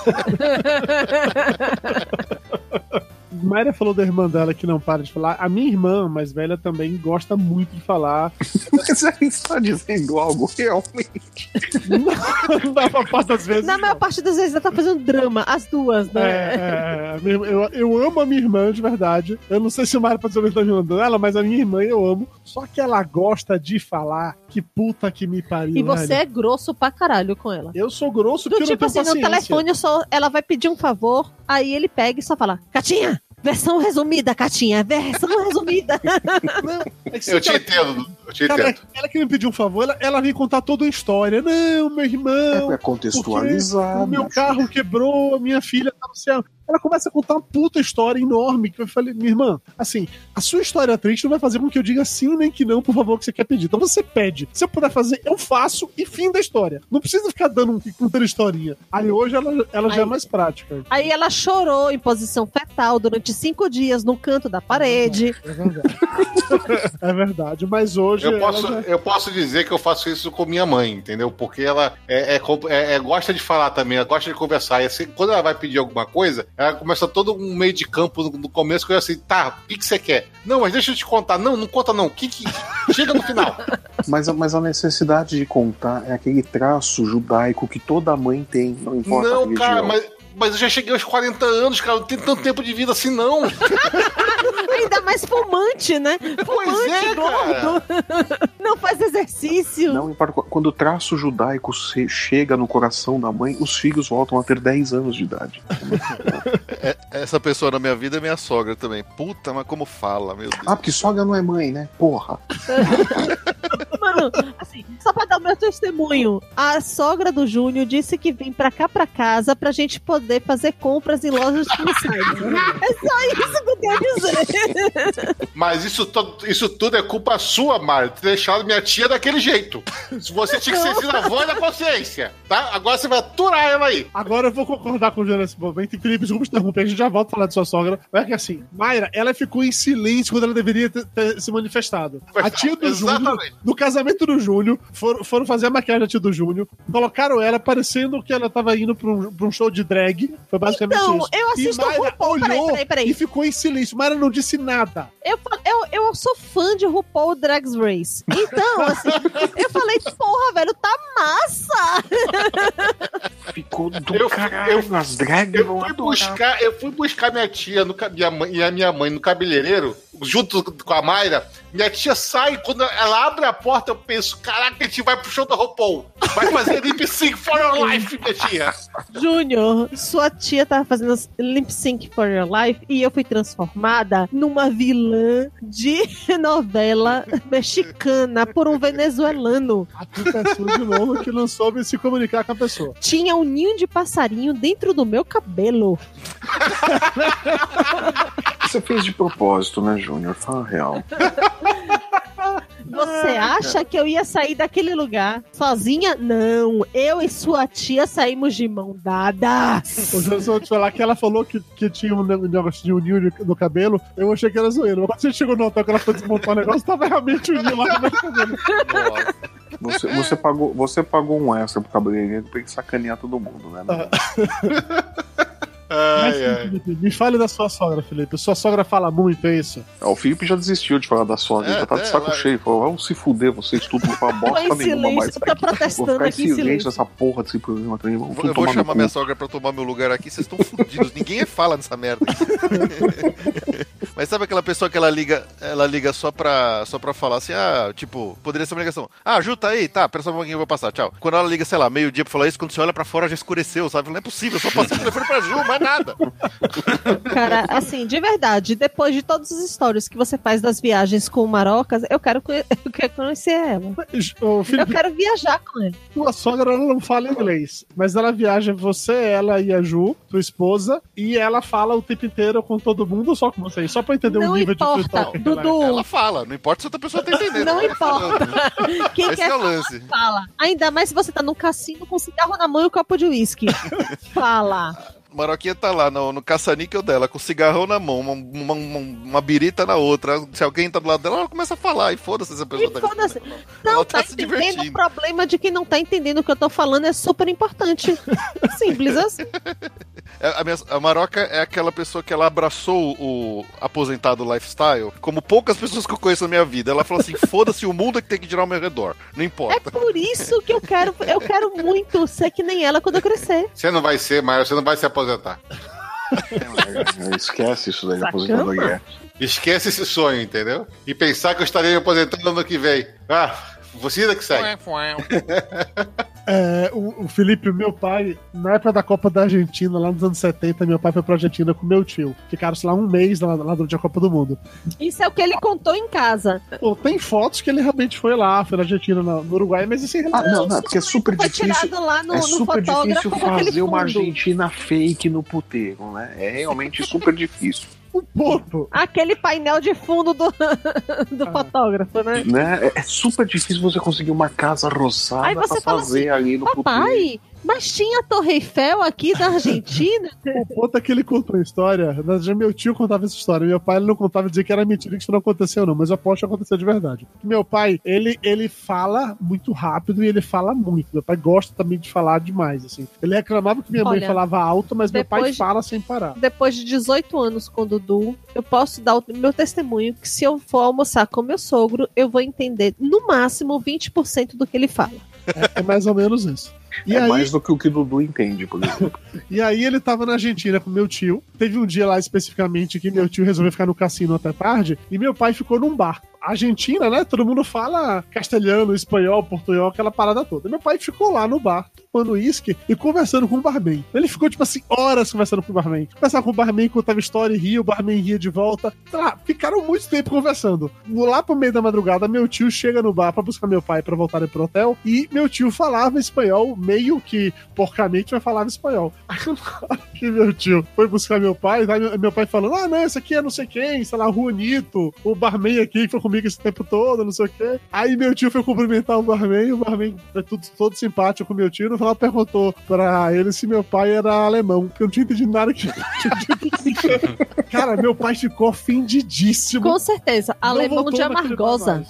Mayra falou da irmã dela que não para de falar. A minha irmã mais velha também gosta muito de falar. mas ela está dizendo algo realmente. Não dá pra parte das vezes. Na maior parte das vezes ela tá fazendo drama, as duas, É, né? é, é, eu, eu- eu amo a minha irmã, de verdade. Eu não sei se o Mário pode saber que tá ajudando ela, mas a minha irmã eu amo. Só que ela gosta de falar que puta que me pariu. E você velho. é grosso pra caralho com ela. Eu sou grosso Do porque tipo eu assim, não tenho no paciência. telefone só, ela vai pedir um favor, aí ele pega e só fala: Catinha, versão resumida, Catinha, versão resumida. É que se Eu te ela- entendo, Dudu, eu te Cara, entendo. ela que me pediu um favor, ela, ela vem contar toda a história. Não, meu irmão. É contextualizar. O meu carro quebrou, a minha filha tá no céu. Ela começa a contar uma puta história enorme. Que eu falei, minha irmã, assim, a sua história triste não vai fazer com que eu diga sim nem que não, por favor, que você quer pedir. Então você pede. Se eu puder fazer, eu faço e fim da história. Não precisa ficar dando um contando historinha. Aí hoje ela, ela já é Aí- mais prática. Aí ela chorou em posição fetal durante cinco dias no canto da parede. É verdade. é verdade. Mas hoje. Eu ela posso, já- eu posso dizer que eu faço isso com minha mãe, entendeu? Porque ela é, é é- é- gosta de falar também, ela gosta de conversar. E assim, quando ela vai pedir alguma coisa, ela começa todo um meio de campo no, no começo, que eu assim, tá, o que, que você quer? Não, mas deixa eu te contar. Não, não conta não. O que que... Chega no final. Mas, a- mas a necessidade de contar é aquele traço judaico que toda mãe tem, não importa Não, cara, mas, mas eu já cheguei aos 40 anos, cara. Não tenho tanto tempo de vida assim, não. Ainda mais fumante, né? Fumante, é, gordo. Não faz exercício. Não importa. Quando o traço judaico chega no coração da mãe, os filhos voltam a ter 10 anos de idade. É- essa pessoa na minha vida é minha sogra também. Puta, mas como fala, meu Deus. Ah, porque sogra não é mãe, né? Porra. Mano, assim, só pra dar o meu testemunho, a sogra do Júnior disse que vem pra cá pra casa pra gente poder fazer compras em lojas de insider. É só isso que eu tenho a dizer. Mas isso, isso tudo é culpa sua, Mário, ter deixado minha tia daquele jeito. Se Você tinha que ser sido a voz da consciência, tá? Agora você vai aturar ela aí. Agora eu vou concordar com o Júnior nesse momento. E Felipe, desculpa te interromper, a gente já volta a falar de sua sogra. Mas é que assim, Mayra, ela ficou em silêncio quando ela deveria ter, ter se manifestado. A tia do Júnior, no casamento do Júnior, foram, foram fazer fazer a maquiagem da tia do Júnior, colocaram ela parecendo que ela tava indo pra um, pra um show de drag. Foi basicamente Então, isso. eu assisto e Mayra RuPaul, peraí, olhou peraí, peraí. e ficou em silêncio. Mayra não disse nada. Eu, eu, eu sou fã de RuPaul Drag Race. Então, assim, eu falei, porra, velho, tá massa! Ficou do Eu- caralho. As drags Eu vão fui, adorar. buscar, eu fui buscar minha tia no, minha mãe, e a minha mãe no cabeleireiro, junto com a Mayra. Minha tia sai, quando ela abre a porta, eu penso: caraca, a gente vai pro show da RuPaul. Vai fazer lip sync for your life, minha tia. Júnior, sua tia tava fazendo lip sync for your life e eu fui transformada numa vilã de novela mexicana por um venezuelano. A culpa é sua de novo que não soube se comunicar com a pessoa. Tinha um ninho de passarinho dentro do meu cabelo. Você fez de propósito, né, Júnior? Fala a real. Você acha que eu ia sair daquele lugar sozinha? Não, eu e sua tia saímos de mão dada. O Júnior só te falar que ela falou que, que tinha um ne- negócio de de- no cabelo. Eu achei que era zoeira. Mas quando você chegou no hotel que ela foi desmontar o negócio, tava realmente ninho lá no meu cabelo. Você, você, pagou, você pagou um extra pro cabeleireiro pra sacanear todo mundo, né? Mas, sim, Felipe, me fale da sua sogra, Felipe. Sua sogra fala muito, é isso? Ah, O Felipe já desistiu de falar da sogra, É, ele já tá de é, saco ela- cheio. Falou, vamos se fuder, vocês tudo não fala bosta nenhuma silêncio, mais. eu tô protestando Vou ficar aqui em silêncio silêncio. essa porra desse programa também. Vamos Eu vou chamar minha sogra pra tomar meu lugar aqui, vocês estão fudidos. Ninguém fala nessa merda. Mas sabe aquela pessoa que ela liga, ela liga só pra, só pra falar assim, ah, tipo, poderia ser uma ligação. Ah, Ju, tá aí, tá, pera só um pouquinho, eu vou passar, tchau. Quando ela liga, sei lá, meio-dia pra falar isso, quando você olha pra fora já escureceu, sabe? Não é possível, eu só passei o telefone pra Ju, mais nada. Cara, assim, de verdade, depois de todas as histórias que você faz das viagens com o Marocas, eu quero, eu quero conhecer ela. Ô, Eu Felipe, quero viajar com ela. Tua sogra não fala inglês, mas ela viaja você, ela e a Ju, tua esposa, e ela fala o tempo inteiro com todo mundo ou só com vocês? Só pra entender o Não nível importa, de é. Dudu. Ela fala, não importa se outra pessoa tá entendendo. Não tá importa. falando. Quem Esse quer é o falar, lance. fala. Ainda mais se você tá num cassino com cigarro na mão e um copo de uísque. fala. Maroquinha tá lá no, no caça-níquel dela, com o cigarrão na mão, uma, uma, uma, uma birita na outra. Se alguém tá do lado dela, ela começa a falar. E foda-se essa pessoa E tá foda-se. Ela Não, tá tá, se entendendo divertindo. o problema de quem não tá entendendo o que eu tô falando é super importante. Simples assim. É, A, minha- a Maroca é aquela pessoa que ela abraçou o aposentado lifestyle, como poucas pessoas que eu conheço na minha vida. Ela falou assim: foda-se, o mundo é que tem que girar ao meu redor. Não É importa. por isso que eu quero, eu quero muito ser que nem ela quando eu crescer. Você não vai ser, mas você não vai se aposentar. Esquece isso daí, aposentadoria. Esquece esse sonho, entendeu? E pensar que eu estarei me aposentando no ano que vem. Ah, você que segue. É, o, o Felipe, meu pai, na época da Copa da Argentina, lá nos anos 70, meu pai foi pra Argentina com meu tio. Ficaram, sei lá, um mês lá, lá durante a Copa do Mundo. Isso é o que ele contou em casa. Pô, tem fotos que ele realmente foi lá, foi na Argentina, na- no Uruguai, mas isso é Ah, não, não, porque é super Foi difícil. tirado lá no, é no super difícil fazer uma. Argentina fake no puteiro, né? É realmente super difícil. Um pouco. Aquele painel de fundo do, do Ah. fotógrafo, né? né? É- super difícil você conseguir uma casa rosada Aí pra fazer assim, ali no puteiro. Mas tinha Torre Eiffel aqui da Argentina? O ponto é que ele contou a história. na verdade, Meu tio contava essa história. Meu pai ele não contava dizer que era mentira, que isso não aconteceu, não. Mas eu aposto que aconteceu de verdade. Meu pai, ele, ele fala muito rápido e ele fala muito. Meu pai gosta também de falar demais, assim. Ele reclamava que minha mãe Olha, falava alto, mas meu pai fala sem parar. Depois de 18 anos com o Dudu, eu posso dar o meu testemunho que se eu for almoçar com meu sogro, eu vou entender no máximo 20% do que ele fala. É, é mais ou menos isso. E é aí, mais do que o que o Dudu entende, por exemplo. E aí ele tava na Argentina com meu tio. Teve um dia lá especificamente que meu tio resolveu ficar no cassino até tarde e meu pai ficou num bar. Argentina, né? Todo mundo fala castelhano, espanhol, portunhol, aquela parada toda. Meu pai ficou lá no bar, tomando uísque e conversando com o barman. Ele ficou, tipo assim, horas conversando com o barman. Conversava com o barman, contava história e ria, o barman ria de volta. Lá, ficaram muito tempo conversando. Lá pro meio da madrugada, meu tio chega no bar pra buscar meu pai pra voltarem pro hotel e meu tio falava espanhol meio que porcamente vai falar espanhol. Aí que meu tio foi buscar meu pai, aí meu- pai falando: Ah, não, esse aqui é não sei quem, sei lá, Juanito, o barman aqui que foi comigo esse tempo todo, não sei o quê. Aí meu tio foi cumprimentar o barman, o barman foi tudo, todo simpático com meu tio, no final perguntou pra ele se meu pai era alemão, porque eu não tinha entendido nada que Cara, meu pai ficou ofendidíssimo. Com certeza. Não Alemão de amargosa.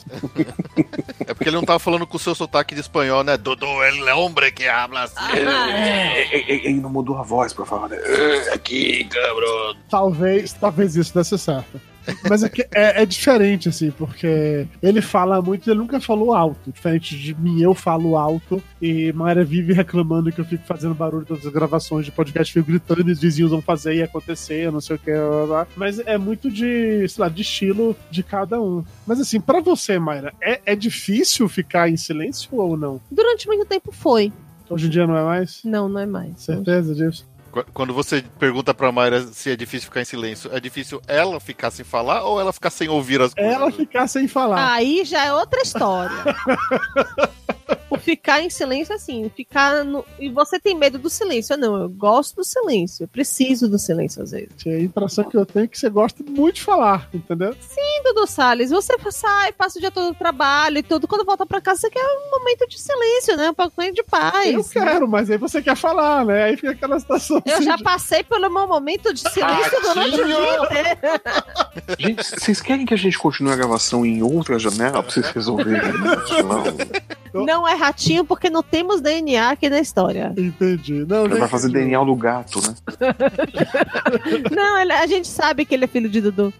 É porque ele não tava falando com o seu sotaque de espanhol, né? Ele é homem que habla assim. Ele não mudou a voz pra falar, né? "É, Aqui, cabrão. Talvez, talvez isso desse certo. Mas é, que é, é diferente, assim, porque ele fala muito, ele nunca falou alto. Diferente de mim, eu falo alto e Mayra vive reclamando que eu fico fazendo barulho todas as gravações de podcast, fico gritando e os vizinhos vão fazer e acontecer, não sei o que. Blá, blá. Mas é muito de, sei lá, de estilo de cada um. Mas assim, pra você, Mayra, é, é difícil ficar em silêncio ou não? Durante muito tempo foi. Hoje em dia não é mais? Não, não é mais. Certeza disso? Qu- Quando você pergunta pra Mayra se é difícil ficar em silêncio, é difícil ela ficar sem falar ou ela ficar sem ouvir as coisas? Ela ficar sem falar. Aí já é outra história. o ficar em silêncio, assim, ficar no... E você tem medo do silêncio. Não, eu gosto do silêncio. Eu preciso do silêncio às vezes. A impressão que eu tenho é que você gosta muito de falar, entendeu? Sim, Dudu Salles, você sai, passa o dia todo no trabalho e tudo. Quando volta pra casa, você quer um momento de silêncio, né? Um pouquinho de paz. Eu quero, mas aí você quer falar, né? Aí fica aquela situação. Eu já passei pelo meu momento de silêncio durante o dia. Gente, vocês querem que a gente continue a gravação em outra janela pra vocês resolverem isso? Não. Não é ratinho porque não temos DNA aqui na história. Entendi. Não, Ele vai fazer DNA do gato, né? Não, ele- a gente sabe que ele é filho de Dudu.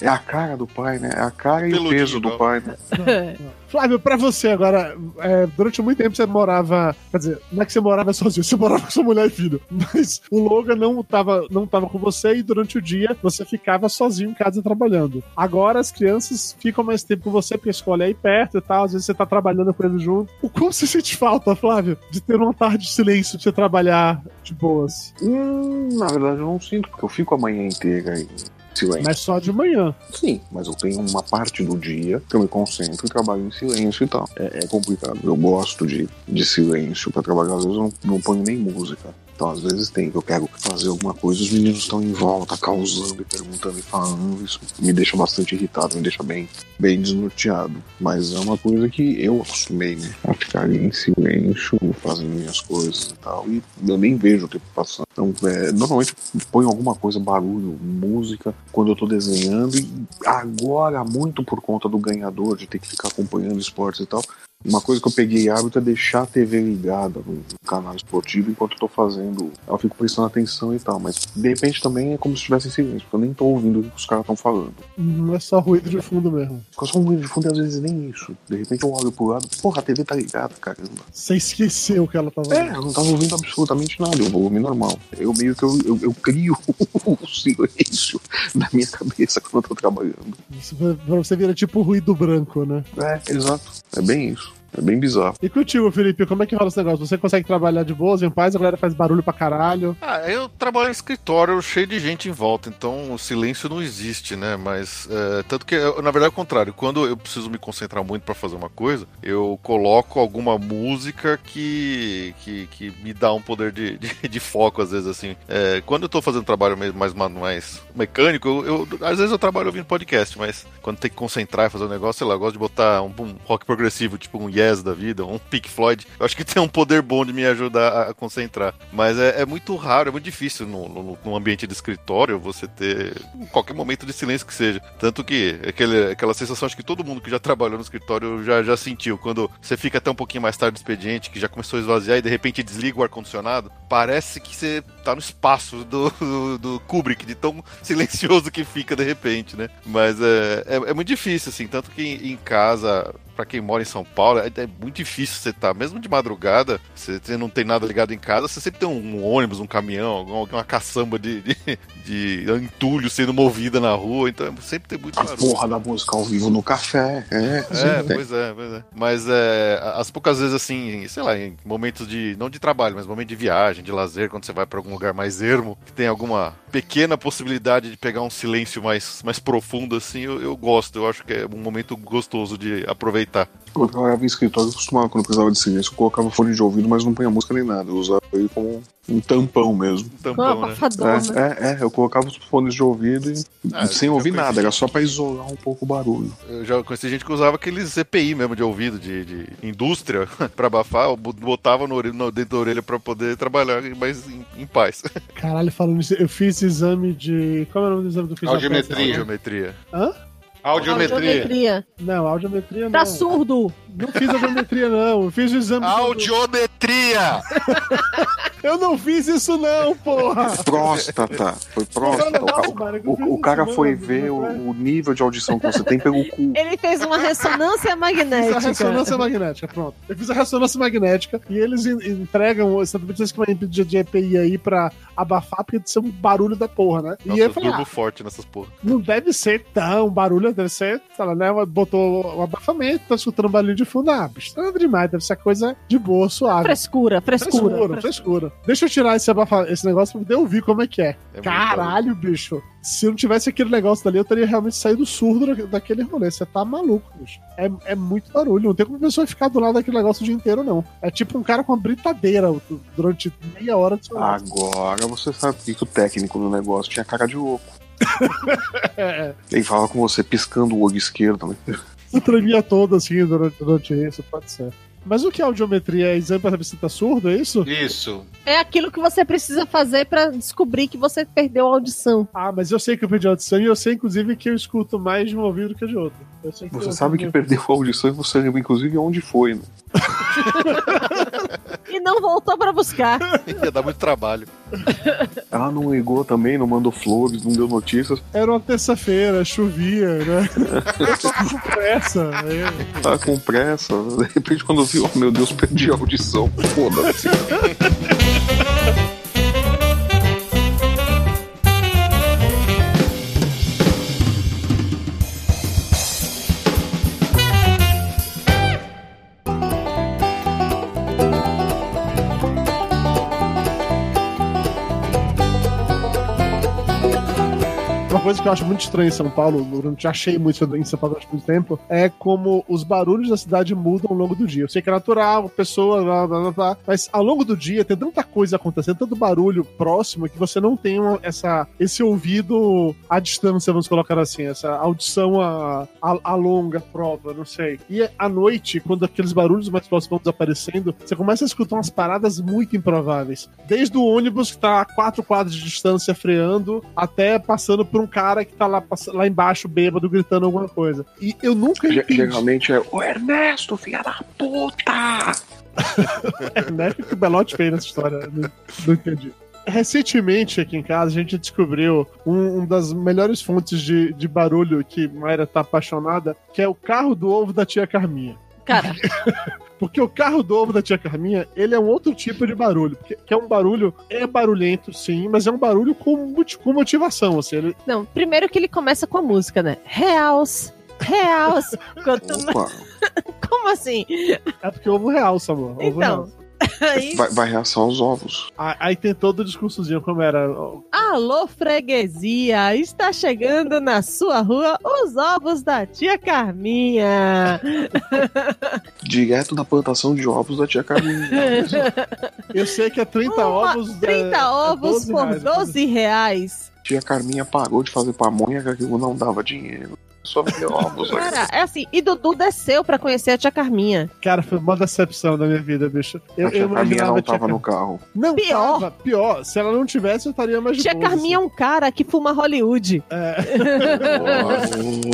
É a cara do pai, né? É a cara e o peso do não. pai, né? Flávio, pra você agora, é, durante muito tempo você morava. Quer dizer, não é que você morava sozinho, você morava com sua mulher e filho. Mas o Logan não tava, não tava com você e durante o dia você ficava sozinho em casa trabalhando. Agora as crianças ficam mais tempo com você porque a escola é aí perto e tal, às vezes você tá trabalhando com eles junto. O como você sente falta, Flávio, de ter uma tarde de silêncio de você trabalhar de boas? Hum, na verdade eu não sinto, porque eu fico a manhã inteira em silêncio. Mas só de manhã. Sim, mas eu tenho uma parte do dia que eu me concentro e trabalho em silêncio e tal. É, é complicado. Eu gosto de, de silêncio pra trabalhar, às vezes eu não, não ponho nem música. Então, às vezes tem que eu quero fazer alguma coisa, os meninos estão em volta, causando e perguntando e falando. Isso me deixa bastante irritado, me deixa bem, bem desnorteado. Mas é uma coisa que eu acostumei, né? A ficar ali em silêncio, fazendo minhas coisas e tal. E eu nem vejo o tempo passando. Então, é, normalmente ponho alguma coisa, barulho, música, quando eu tô desenhando. E agora, muito por conta do ganhador, de ter que ficar acompanhando esportes e tal. Uma coisa que eu peguei hábito é deixar a TV ligada no canal esportivo enquanto eu tô fazendo. Eu fico prestando atenção e tal, mas de repente também é como se estivesse em silêncio, porque eu nem tô ouvindo o que os caras estão falando. Não é só ruído de fundo mesmo. Fica só um ruído de fundo e às vezes nem isso. De repente eu olho pro lado, porra, a TV tá ligada, caramba. Você esqueceu que ela tava. É, eu não tava ouvindo absolutamente nada, o volume normal. Eu meio que eu, eu, eu crio o silêncio na minha cabeça quando eu tô trabalhando. Isso pra pra você vira tipo ruído branco, né? É, exato. É bem isso. É bem bizarro. E contigo, Felipe, como é que rola esse negócio? Você consegue trabalhar de boas, em paz, a galera faz barulho pra caralho. Ah, eu trabalho em escritório cheio de gente em volta, então o silêncio não existe, né? Mas, é, tanto que, eu, na verdade, é o contrário. Quando eu preciso me concentrar muito pra fazer uma coisa, eu coloco alguma música que, que, que me dá um poder de, de, de foco, às vezes, assim. É, quando eu tô fazendo trabalho mais, mais mecânico, eu, eu- às vezes eu trabalho ouvindo podcast, mas quando tem que concentrar e fazer um negócio, sei lá, eu gosto de botar um, um rock progressivo, tipo um Yes da vida, um Pink Floyd. Eu acho que tem um poder bom de me ajudar a, concentrar. Mas é, é muito raro, é muito difícil no, no, no ambiente de escritório você ter qualquer momento de silêncio que seja. Tanto que aquele, aquela sensação, acho que todo mundo que já trabalhou no escritório já, já sentiu. Quando você fica até um pouquinho mais tarde do expediente, que já começou a esvaziar e de repente desliga o ar-condicionado, parece que você tá no espaço do, do, do Kubrick, de tão silencioso que fica de repente, né? Mas é, é, é muito difícil, assim. Tanto que em, em casa, pra quem mora em São Paulo, é, é muito difícil você tá, mesmo de madrugada, você, você não tem nada ligado em casa, você sempre tem um, um ônibus, um caminhão, alguma, uma caçamba de, de, de entulho sendo movida na rua, então sempre tem muito A barulho. porra da música ao vivo no café. É, É, pois é, pois é. Mas é, as poucas vezes assim, sei lá, em momentos de. não de trabalho, mas momento de viagem, de lazer, quando você vai pra algum lugar mais ermo, que tem alguma pequena possibilidade de pegar um silêncio mais, mais profundo, assim, eu, eu gosto. Eu acho que é um momento gostoso de aproveitar. Eu trabalhava em escritório, eu costumava, quando eu precisava de silêncio, eu colocava fone de ouvido, mas não punha música nem nada. Eu usava ele como um tampão mesmo. Um abafador, né? É, é, é, eu colocava os fones de ouvido e Ah, sem ouvir nada, era só pra isolar um pouco o barulho. Eu já conheci gente que usava aqueles CPI mesmo de ouvido, de, de indústria, pra abafar, botava no, orelha- dentro da orelha pra poder trabalhar mais em, em paz. Caralho, falando nisso, eu fiz exame de. Qual é o nome do exame que eu fiz? Audiometria. peça? Geometria. Hã? Audiometria. Audiometria. Não, audiometria não. Pra surdo. Não fiz audiometria, não. Eu fiz o exame. do- Audiometria! Eu não fiz isso, não, porra! Próstata, foi próstata. O, ca- o- o cara foi ver o, o nível de audição que você tem pelo cu. Ele fez uma ressonância Fiz a magnética. ressonância magnética, pronto. Eu fiz a ressonância magnética e eles en- entregam esse equipamento de, de EPI aí pra abafar, porque deve ser um barulho da porra, né? Nossa, e eu eu falei, ah, forte nessas porra. não deve ser tão barulho, deve ser, sei lá, né? Botou o abafamento, tá escutando barulho de fundo. Ah, bicho, nada demais, deve ser coisa de boa, suave. Frescura, frescura. Frescura, frescura. Deixa eu tirar esse, abafa- esse negócio pra poder ouvir como é que é. É Caralho, bicho. Se eu não tivesse aquele negócio dali, eu teria realmente saído surdo da- daquele rolê. Você tá maluco, bicho. É, é muito barulho. Não tem como a pessoa ficar do lado daquele negócio o dia inteiro, não. É tipo um cara com uma britadeira durante meia hora do seu lado. Agora você sabe que que o técnico do negócio tinha cara de louco. Ele falava com você piscando o olho esquerdo, né? Tremia todo assim durante, durante isso, pode ser. Mas o que é audiometria? É exame pra saber se tá surdo, é isso? Isso. É aquilo que você precisa fazer pra descobrir que você perdeu a audição. Ah, mas eu sei que eu perdi a audição e eu sei, inclusive, que eu escuto mais de um ouvido que de outro. Eu sei que Você eu- sabe que perdeu a audição e você lembra, inclusive, onde foi, né? E não voltou pra buscar. Ia dar muito trabalho. Ela não ligou também, não mandou flores, não deu notícias. Era uma terça-feira, chovia, né? Eu tô com pressa. é. Tá com pressa. De repente, quando eu vi, oh meu Deus, perdi a audição. Foda-se. Coisa que eu acho muito estranha em São Paulo, eu não te achei muito em São Paulo durante muito tempo, é como os barulhos da cidade mudam ao longo do dia. Eu sei que é natural, pessoa, blá, blá, blá, mas ao longo do dia tem tanta coisa acontecendo, tanto barulho próximo, que você não tem uma- essa, esse ouvido à distância, vamos colocar assim, essa audição a, a, a longa prova, não sei. E à noite, quando aqueles barulhos mais próximos vão desaparecendo, você começa a escutar umas paradas muito improváveis. Desde o ônibus que tá a quatro quadros de distância freando, até passando por um cara que tá lá, lá embaixo, bêbado, gritando alguma coisa. E eu nunca entendi. Geralmente é, ô Ernesto, filha da puta! É, né? O que o Belote fez nessa história? Não, não entendi. Recentemente, aqui em casa, a gente descobriu um, um das melhores fontes de, de barulho que Mayra tá apaixonada, que é o carro do ovo da tia Carminha. Cara, Porque o carro do ovo da tia Carminha, ele é um outro tipo de barulho. Que, que é um barulho, é barulhento, sim, mas é um barulho com, com motivação, assim. Ele, não, primeiro que ele começa com a música, né? Reals, reals. Quanto mais- Como assim? é porque ovo realça, amor. Ovo Então, realça. Aí, vai, vai reação aos ovos. Aí, aí tem todo o discursozinho, como era. alô freguesia, está chegando na sua rua os ovos da tia Carminha. Direto da plantação de ovos da tia Carminha. Eu sei que é 30 Uma- ovos. 30 é, é ovos 12 por reais. 12 reais. Tia Carminha parou de fazer pamonha, que aquilo não dava dinheiro. Só vender ovos. né? Cara, é assim, e Dudu desceu pra conhecer a tia Carminha. Cara, foi uma decepção da minha vida, bicho. Eu, a tia eu Carminha não tava no carro. Não, Pior. tava. Pior. Se ela não tivesse, eu estaria mais de Tia boa, Carminha é um cara que fuma Hollywood.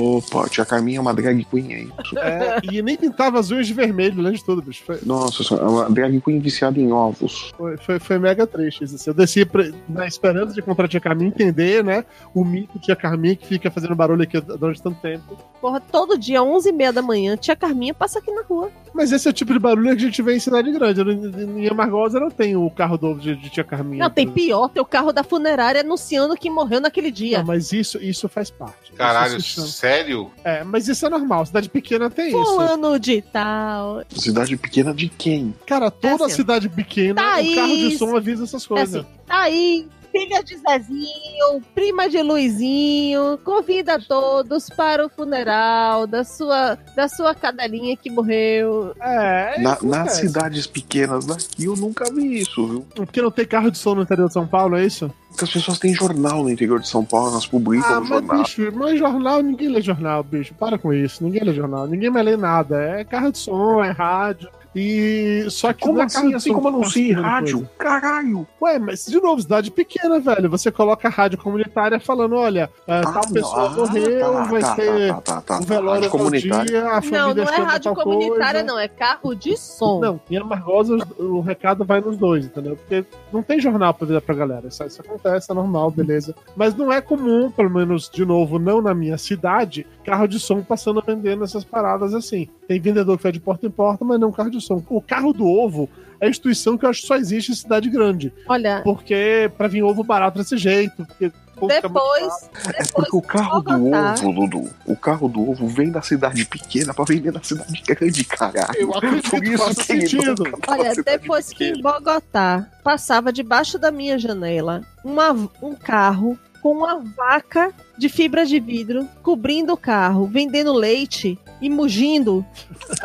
Opa, tia Carminha é uma drag queen aí. assim. É, e nem pintava as unhas de vermelho, além de tudo, bicho. Foi, Nossa, senhora, é uma drag queen viciada em ovos. foi, foi, foi mega triste isso. assim. Eu desci pra, na esperança de encontrar a tia Carminha, entender, né? O mito tia Carminha que fica fazendo barulho aqui durante tanto tempo. Porra, todo dia, 11 e meia da manhã, tia Carminha passa aqui na rua. Mas esse é o tipo de barulho que a gente vê em cidade grande. Em Amargosa não tem o carro do ovo de, de tia Carminha. Não, tem pior, tem o carro da funerária anunciando que morreu naquele dia. Não, mas isso, isso faz parte. Caralho, sério? É, mas isso é normal. Cidade pequena tem isso. Fulano de tal. Cidade pequena de quem? Cara, toda É assim, cidade pequena, Thaís. o carro de som avisa essas É coisas. assim, tá aí, filha de Zezinho, prima de Luizinho, convida todos para o funeral da sua, da sua cadelinha que morreu. É, Na- isso nas cidades pequenas daqui eu nunca vi isso, viu? Porque não tem carro de som no interior de São Paulo, é isso? Porque as pessoas têm jornal no interior de São Paulo, elas publicam Ah, no mas jornal. bicho, mas jornal, ninguém lê jornal, bicho. Para com isso, ninguém lê jornal, ninguém mais lê nada. É carro de som, é rádio. E só que Como assim? Assim como anuncia rádio? coisa. Caralho! Ué, mas de novo, cidade pequena, velho. Você coloca a rádio comunitária falando: olha, ah, tal não. pessoa Ah, morreu, tá, vai tá, ter tá, tá, tá, um tá. velório Rádio tal comunitária. dia, a família Não, não é rádio comunitária, coisa. não, é carro de som. Não, em Amargosa os- o recado vai nos dois, entendeu? Porque não tem jornal pra dar pra galera. Isso, isso acontece, é normal, beleza. Mas não é comum, pelo menos, de novo, não na minha cidade, carro de som passando vendendo essas paradas assim. Tem vendedor que vai de porta em porta, mas não carro de som. O carro do ovo é a instituição que eu acho que só existe em cidade grande. Olha, Porque pra vir ovo barato desse jeito. Porque muito depois, É depois porque o carro do ovo, Dudu, o carro do ovo vem da cidade pequena pra vender na cidade grande, caralho. Eu acredito Por que isso que ele sentido. Olha, depois que pequena. em Bogotá passava debaixo da minha janela uma, um carro com uma vaca de fibra de vidro cobrindo o carro, vendendo leite e mugindo.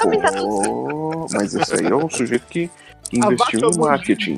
Oh, mas esse aí é um sujeito que investiu o em marketing.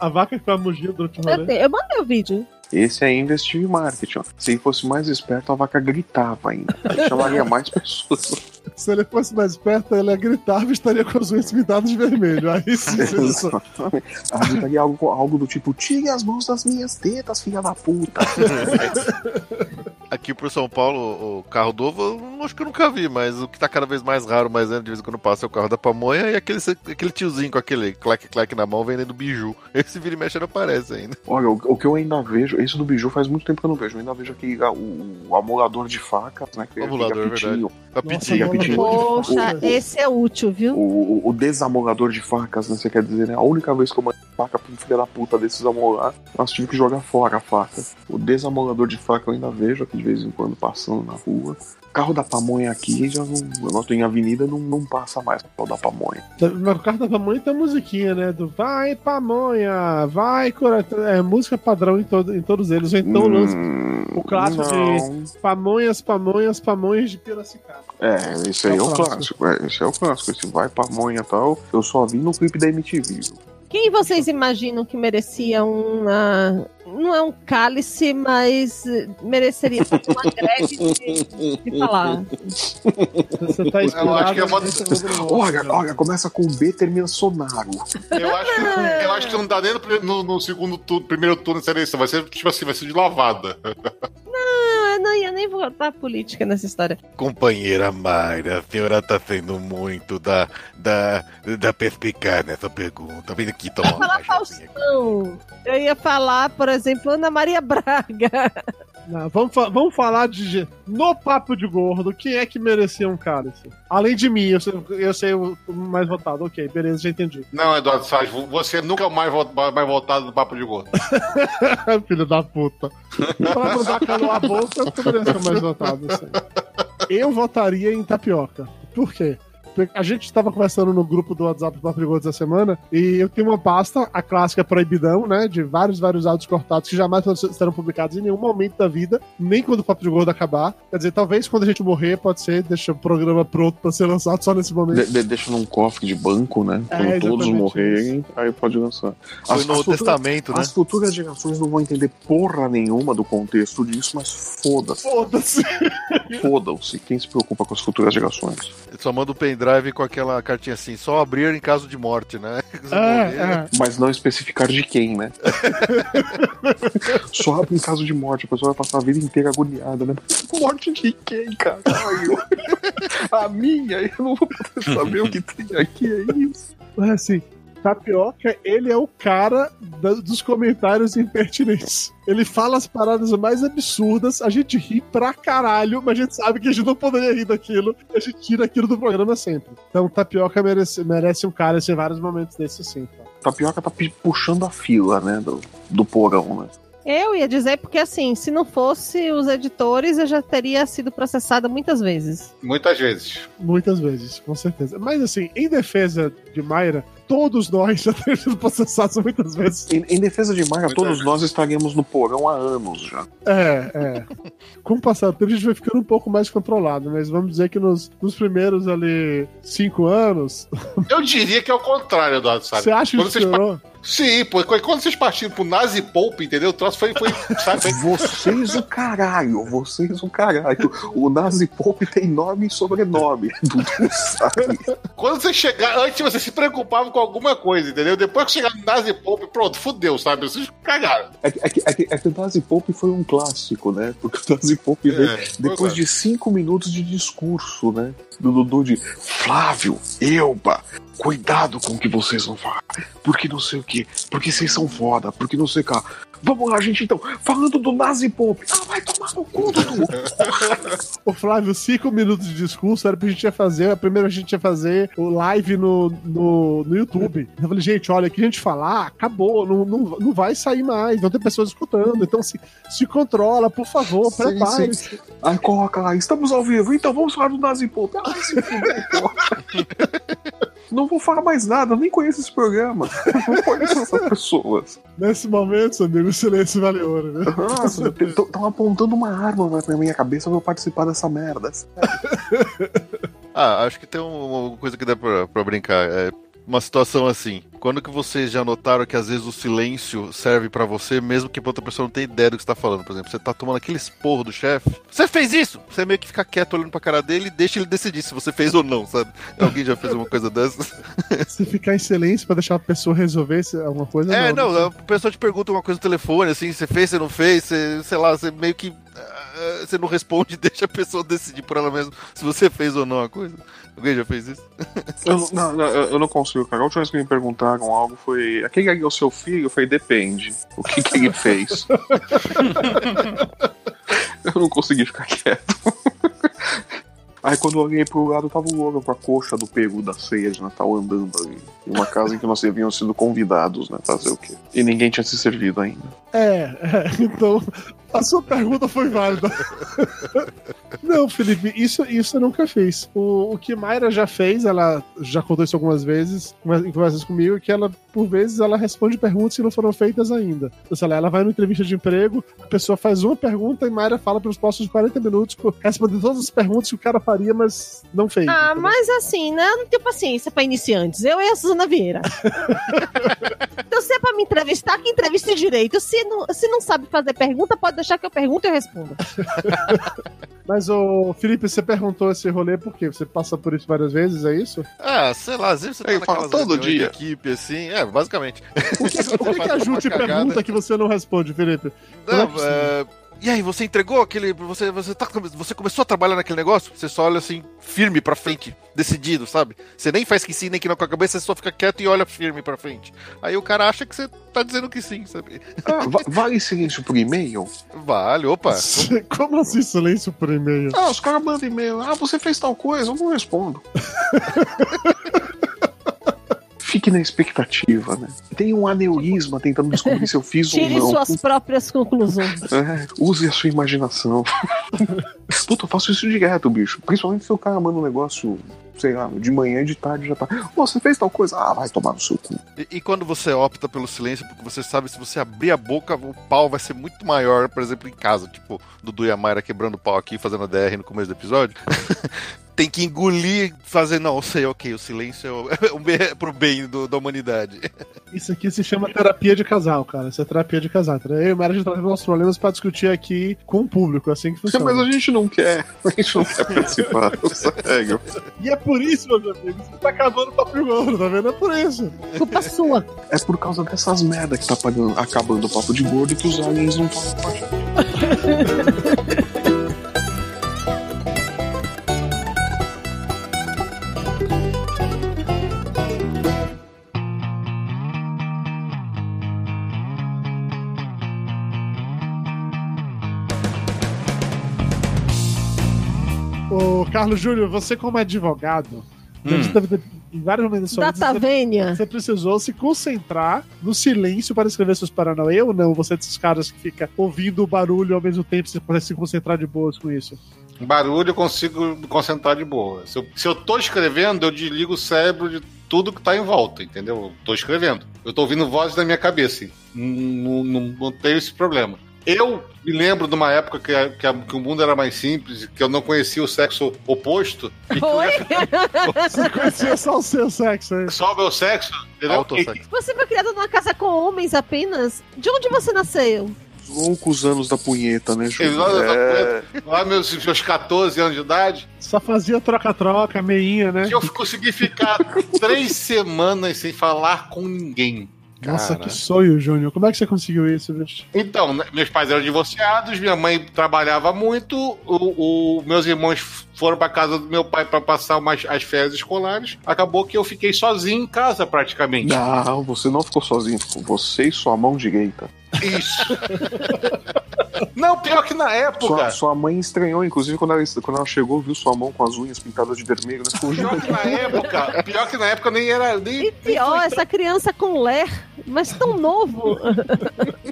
A vaca que foi a mugindo durante o Eu, rolê. eu mandei o vídeo. Esse aí investiu em marketing. ó. Se ele fosse mais esperto, a vaca gritava ainda. Aí chamaria mais pessoas. Se ele fosse mais perto, ele gritava e estaria com as unhas pintadas de vermelho. Aí sim, Exatamente. Aí gritaria algo, algo do tipo: tire as mãos das minhas tetas, filha da puta. Aqui pro São Paulo, o carro do ovo, eu acho que eu nunca vi, mas o que tá cada vez mais raro, mas de vez em quando passa é o carro da pamonha e aquele, aquele tiozinho com aquele clac-clac na mão vendendo biju. Esse vira e mexe não aparece ainda. Olha, o, o que eu ainda vejo, esse do biju faz muito tempo que eu não vejo. Eu ainda vejo aquele ah, o, o amolador de facas, né? Que Amolador, fica pitinho. Tá Nossa, Rapidinho. Poxa, esse é útil, viu? O, o, o desamolador de facas, né? Você quer dizer, né? A única vez que eu mandei faca pra um filho da puta desses amolar, nós tivemos que jogar fora a faca. O desamolador de faca eu ainda vejo aqui de vez em quando passando na rua. Carro da pamonha aqui, já não, tô em avenida, não, não passa mais o carro da pamonha. Mas o carro da pamonha tem a musiquinha, né? Do vai pamonha, vai coração. É música padrão em, todo, em todos eles. Ou então Hum, o clássico não. de pamonhas, pamonhas, pamonhas de Piracicaba. É, esse aí É é o o clássico. É, esse é o clássico. Esse vai pamonha e tal. Eu só vi no clipe da MTV. Quem vocês imaginam que merecia uma. Não é um cálice, mas mereceria uma greve de, de falar. Você tá Eu acho que é uma-. Olha, olha, começa com B, termina Sonaro. Eu acho que, eu acho que não dá nem no- no segundo turno, primeiro turno dessa eleição. Vai ser tipo assim, vai ser de lavada. Não, eu não ia nem votar política nessa história. Companheira Mayra, a senhora tá sendo muito da, da, da perspicaz nessa pergunta. Vem aqui tomar uma Falar. Faustão. Eu ia falar, por exemplo, Ana Maria Braga. Não, vamos, fa- vamos falar de. No Papo de Gordo, quem é que merecia um cálice? Além de mim, eu sei, eu sei o o mais votado. Ok, beleza, já entendi. Não, Eduardo Salles, você nunca é o mais, vo- mais voltado do Papo de Gordo. Filho da puta. Pra não dar calor à boca, eu poderia ser mais votado. assim. Eu votaria em tapioca. Por quê? A gente estava conversando no grupo do WhatsApp do Papo de Gordo essa semana e eu tenho uma pasta, a clássica Proibidão, né? De vários, vários áudios cortados que jamais serão publicados em nenhum momento da vida, nem quando o Papo de Gordo acabar. Quer dizer, talvez quando a gente morrer, pode ser, deixa o programa pronto pra ser lançado só nesse momento. De- de- deixa num cofre de banco, né? É, Quando todos exatamente morrerem, aí pode lançar. Foi no futuras- testamento, né? As futuras gerações não vão entender porra nenhuma do contexto disso, mas foda-se. Foda-se. Foda-se. Quem se preocupa com as futuras gerações? Só manda o pendrive com aquela cartinha assim, só abrir em caso de morte, né? É, morrer, é. Mas não especificar de quem, né? Só abre em caso de morte, a pessoa vai passar a vida inteira agoniada, né? Morte de quem, caralho? A minha, eu não vou poder saber o que tem aqui, é isso. Mas assim, Tapioca, ele é o cara da- dos comentários impertinentes. Ele fala as paradas mais absurdas, a gente ri pra caralho, mas a gente sabe que a gente não poderia rir daquilo, e a gente tira aquilo do programa sempre. Então, Tapioca merece, merece um cara em vários momentos desses, sim. tá? Tapioca tá puxando a fila, né? Do, do porão, né? Eu ia dizer porque, assim, se não fosse os editores, eu já teria sido processada muitas vezes. Muitas vezes. Muitas vezes, com certeza. Mas assim, em defesa de Mayra, todos nós já temos sido processados muitas vezes. Em, em defesa de Mayra, todos nós estaríamos no porão há anos já. É, é. Com o passar do tempo, a gente vai ficando um pouco mais controlado, mas vamos dizer que nos, nos primeiros ali cinco anos, Eu diria que é o contrário, Eduardo, sabe? você acha que Quando vocês piorou? Sim, pô, quando vocês partiram pro Nazi Pope, entendeu? O troço foi, foi sabe? Vocês o caralho, vocês o caralho. O Nazi Pope tem nome e sobrenome. Dudu sabe. Quando você chegar, antes você se preocupava com alguma coisa, entendeu? Depois que chegar no Nazi Pope, pronto, fudeu, sabe? Vocês cagaram. É que, é, que, é, que, é que o Nazi Pope foi um clássico, né? Porque o Nazi Pope veio foi depois de cinco minutos de discurso, né? Do Dudu de Flávio, Elba, cuidado com o que vocês vão falar. Porque não sei o que, porque vocês são foda, porque não sei o que. Vamos lá, gente, então. Falando do Nazi Pope. Ah, vai tomar no cu, Dudu. Ô Flávio, cinco minutos de discurso era pra gente ia fazer. Primeiro a gente ia fazer o live no, no, no YouTube. Eu falei, gente, olha, o que a gente falar, acabou, não, não, não vai sair mais, vão ter pessoas escutando. Então se, se controla, por favor, Sim, prepare-se. Aí coloca lá, estamos ao vivo, então vamos falar do Nazi Pope. Ah, se fuder. Não vou falar mais nada, eu nem conheço esse programa. Não conheço essas pessoas. Nesse momento, amigo, o silêncio vale ouro, né? Nossa, estão apontando uma arma pra minha cabeça pra eu participar dessa merda. Ah, acho que tem um- uma coisa que dá pra, pra brincar. É uma situação assim. Quando que vocês já notaram que às vezes o silêncio serve pra você, mesmo que a outra pessoa não tenha ideia do que você tá falando? Por exemplo, você tá tomando aquele esporro do chefe. Você fez isso! Você meio que fica quieto olhando pra cara dele e deixa ele decidir se você fez ou não, sabe? Alguém já fez uma coisa dessas? Se ficar em silêncio pra deixar a pessoa resolver se- alguma coisa. É, não, não, a pessoa te pergunta uma coisa no telefone, assim, você fez, você não fez, você, sei lá, você meio que. Você não responde, deixa a pessoa decidir por ela mesma se você fez ou não a coisa. Alguém já fez isso? Eu, não- não, eu não consigo, cara. A última vez que me perguntaram algo foi: aquele aí é o seu filho? Eu falei: depende. O que, que ele fez? eu não consegui ficar quieto. Aí quando eu olhei pro lado, tava o Logan com a coxa do peru da ceia de Natal andando ali. Em uma casa em que nós havíamos sido convidados, né? Fazer o quê? E ninguém tinha se servido ainda. É, é, então a sua pergunta foi válida. Não, Felipe, isso, isso eu nunca fiz. O, o que Mayra já fez, ela já contou isso algumas vezes, em conversas comigo, é que ela, por vezes, ela responde perguntas que não foram feitas ainda. Então, sei lá, ela vai numa entrevista de emprego, a pessoa faz uma pergunta e Mayra fala pelos próximos 40 minutos, respondendo todas as perguntas que o cara faria, mas não fez. Ah, mas assim, né? Eu não tenho paciência pra iniciantes. Eu e a Suzana Vieira. então, se é pra me entrevistar, que entreviste direito. Se não, se não sabe fazer pergunta, pode deixar que eu pergunto e eu respondo. Mas, ô, Felipe, você perguntou esse rolê por quê? Você passa por isso várias vezes, é isso? Ah, sei lá, às vezes você tá fala naquelas todo dia. equipe, assim, é, basicamente. O que, o que, que a Ju te pergunta que você não responde, Felipe? É Não, que- é, E aí, você entregou aquele. Você, você, tá, você começou a trabalhar naquele negócio? Você só olha assim, firme pra frente, decidido, sabe? Você nem faz que sim, nem que não com a cabeça, você só fica quieto e olha firme pra frente. Aí o cara acha que você tá dizendo que sim, sabe? Ah, va- vale silêncio por e-mail? Vale, opa. Como assim silêncio por e-mail? Ah, os caras mandam e-mail. Ah, você fez tal coisa? Eu não respondo. Fique na expectativa, né? Tem um aneurisma tentando descobrir se eu fiz ou Tire não. suas próprias conclusões. É, use a sua imaginação. Puta, eu faço isso direto, bicho. Principalmente se o cara manda um negócio, sei lá, de manhã e de tarde já tá. Você fez tal coisa? Ah, vai tomar no seu cu. E, e quando você opta pelo silêncio, porque você sabe se você abrir a boca, o pau vai ser muito maior, por exemplo, em casa, tipo, Dudu e a Mayra quebrando o pau aqui, fazendo a DR no começo do episódio. Tem que engolir, fazer, não, sei, ok, o silêncio é, o, o bem- pro bem do- da humanidade. Isso aqui se chama terapia de casal, cara. Isso é terapia de casal. Entendeu? Eu e Mara a gente traz nossos problemas pra discutir aqui com o público, assim que funciona. Mas a gente não quer. A gente não quer participar. Sério. E é por isso, meus amigos, que tá acabando o papo gordo, tá vendo? É por isso. Culpa sua. É por causa dessas merda que tá acabando o papo de gordo que os aliens não falam com Carlos Júnior, você como advogado, deve ter- em vários momentos da sua vida, você, precisou se concentrar no silêncio para escrever seus Paranauê ou não? Você é desses caras que fica ouvindo o barulho ao mesmo tempo, você pode se concentrar de boas com isso? Barulho eu consigo me concentrar de boa. Se eu, se eu tô escrevendo, eu desligo o cérebro de tudo que tá em volta, entendeu? Eu tô escrevendo. Eu tô ouvindo vozes na minha cabeça. Não, não, não tenho esse problema. Eu me lembro de uma época que, a- que, a- que o mundo era mais simples, que eu não conhecia o sexo oposto. Oi? Você conhecia só o seu sexo aí. Só o meu sexo. Você foi criado numa casa com homens apenas? De onde você nasceu? Loucos anos da punheta, né, Júlio? lá, É, lá meus, meus 14 anos de idade, Só fazia troca-troca, meinha, né? que eu consegui ficar três semanas sem falar com ninguém. Nossa, Cara. que sonho, Júnior. Como é que você conseguiu isso, bicho? Então, né, meus pais eram divorciados, minha mãe trabalhava muito, o, o- meus irmãos foram para casa do meu pai para passar umas, as férias escolares. Acabou que eu fiquei sozinho em casa praticamente. Não, você não ficou sozinho, ficou você e sua mão direita. Isso. Não, pior que na época. Sua, sua mãe estranhou, inclusive, quando ela, quando ela chegou, viu sua mão com as unhas pintadas de vermelho, né? Pior que na época, pior que na época nem era. Nem, E pior, essa criança com ler, mas tão novo.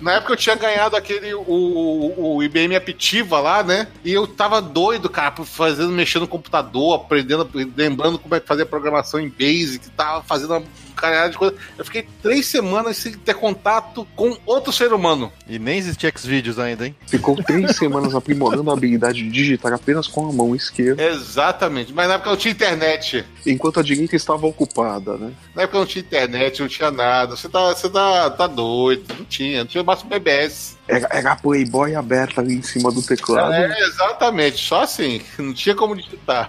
Na época eu tinha ganhado aquele o, o, o IBM Aptiva lá, né? E eu tava doido, cara, fazendo, mexendo no computador, aprendendo, lembrando como é que fazia programação em Basic, tava fazendo uma caralhada de coisa. Eu fiquei três semanas sem ter contato com outro ser humano. E nem existia Xvideos ainda, hein? ficou três semanas aprimorando a habilidade de digitar apenas com a mão esquerda, Exatamente. Mas na época não tinha internet. enquanto a direita estava ocupada, né? Na época não tinha internet, não tinha nada. Você tá, você tá, tá doido. Não tinha. Não tinha máximo BBS. Era, era a Playboy aberta ali em cima do teclado. É, exatamente. Só assim. Não tinha como digitar.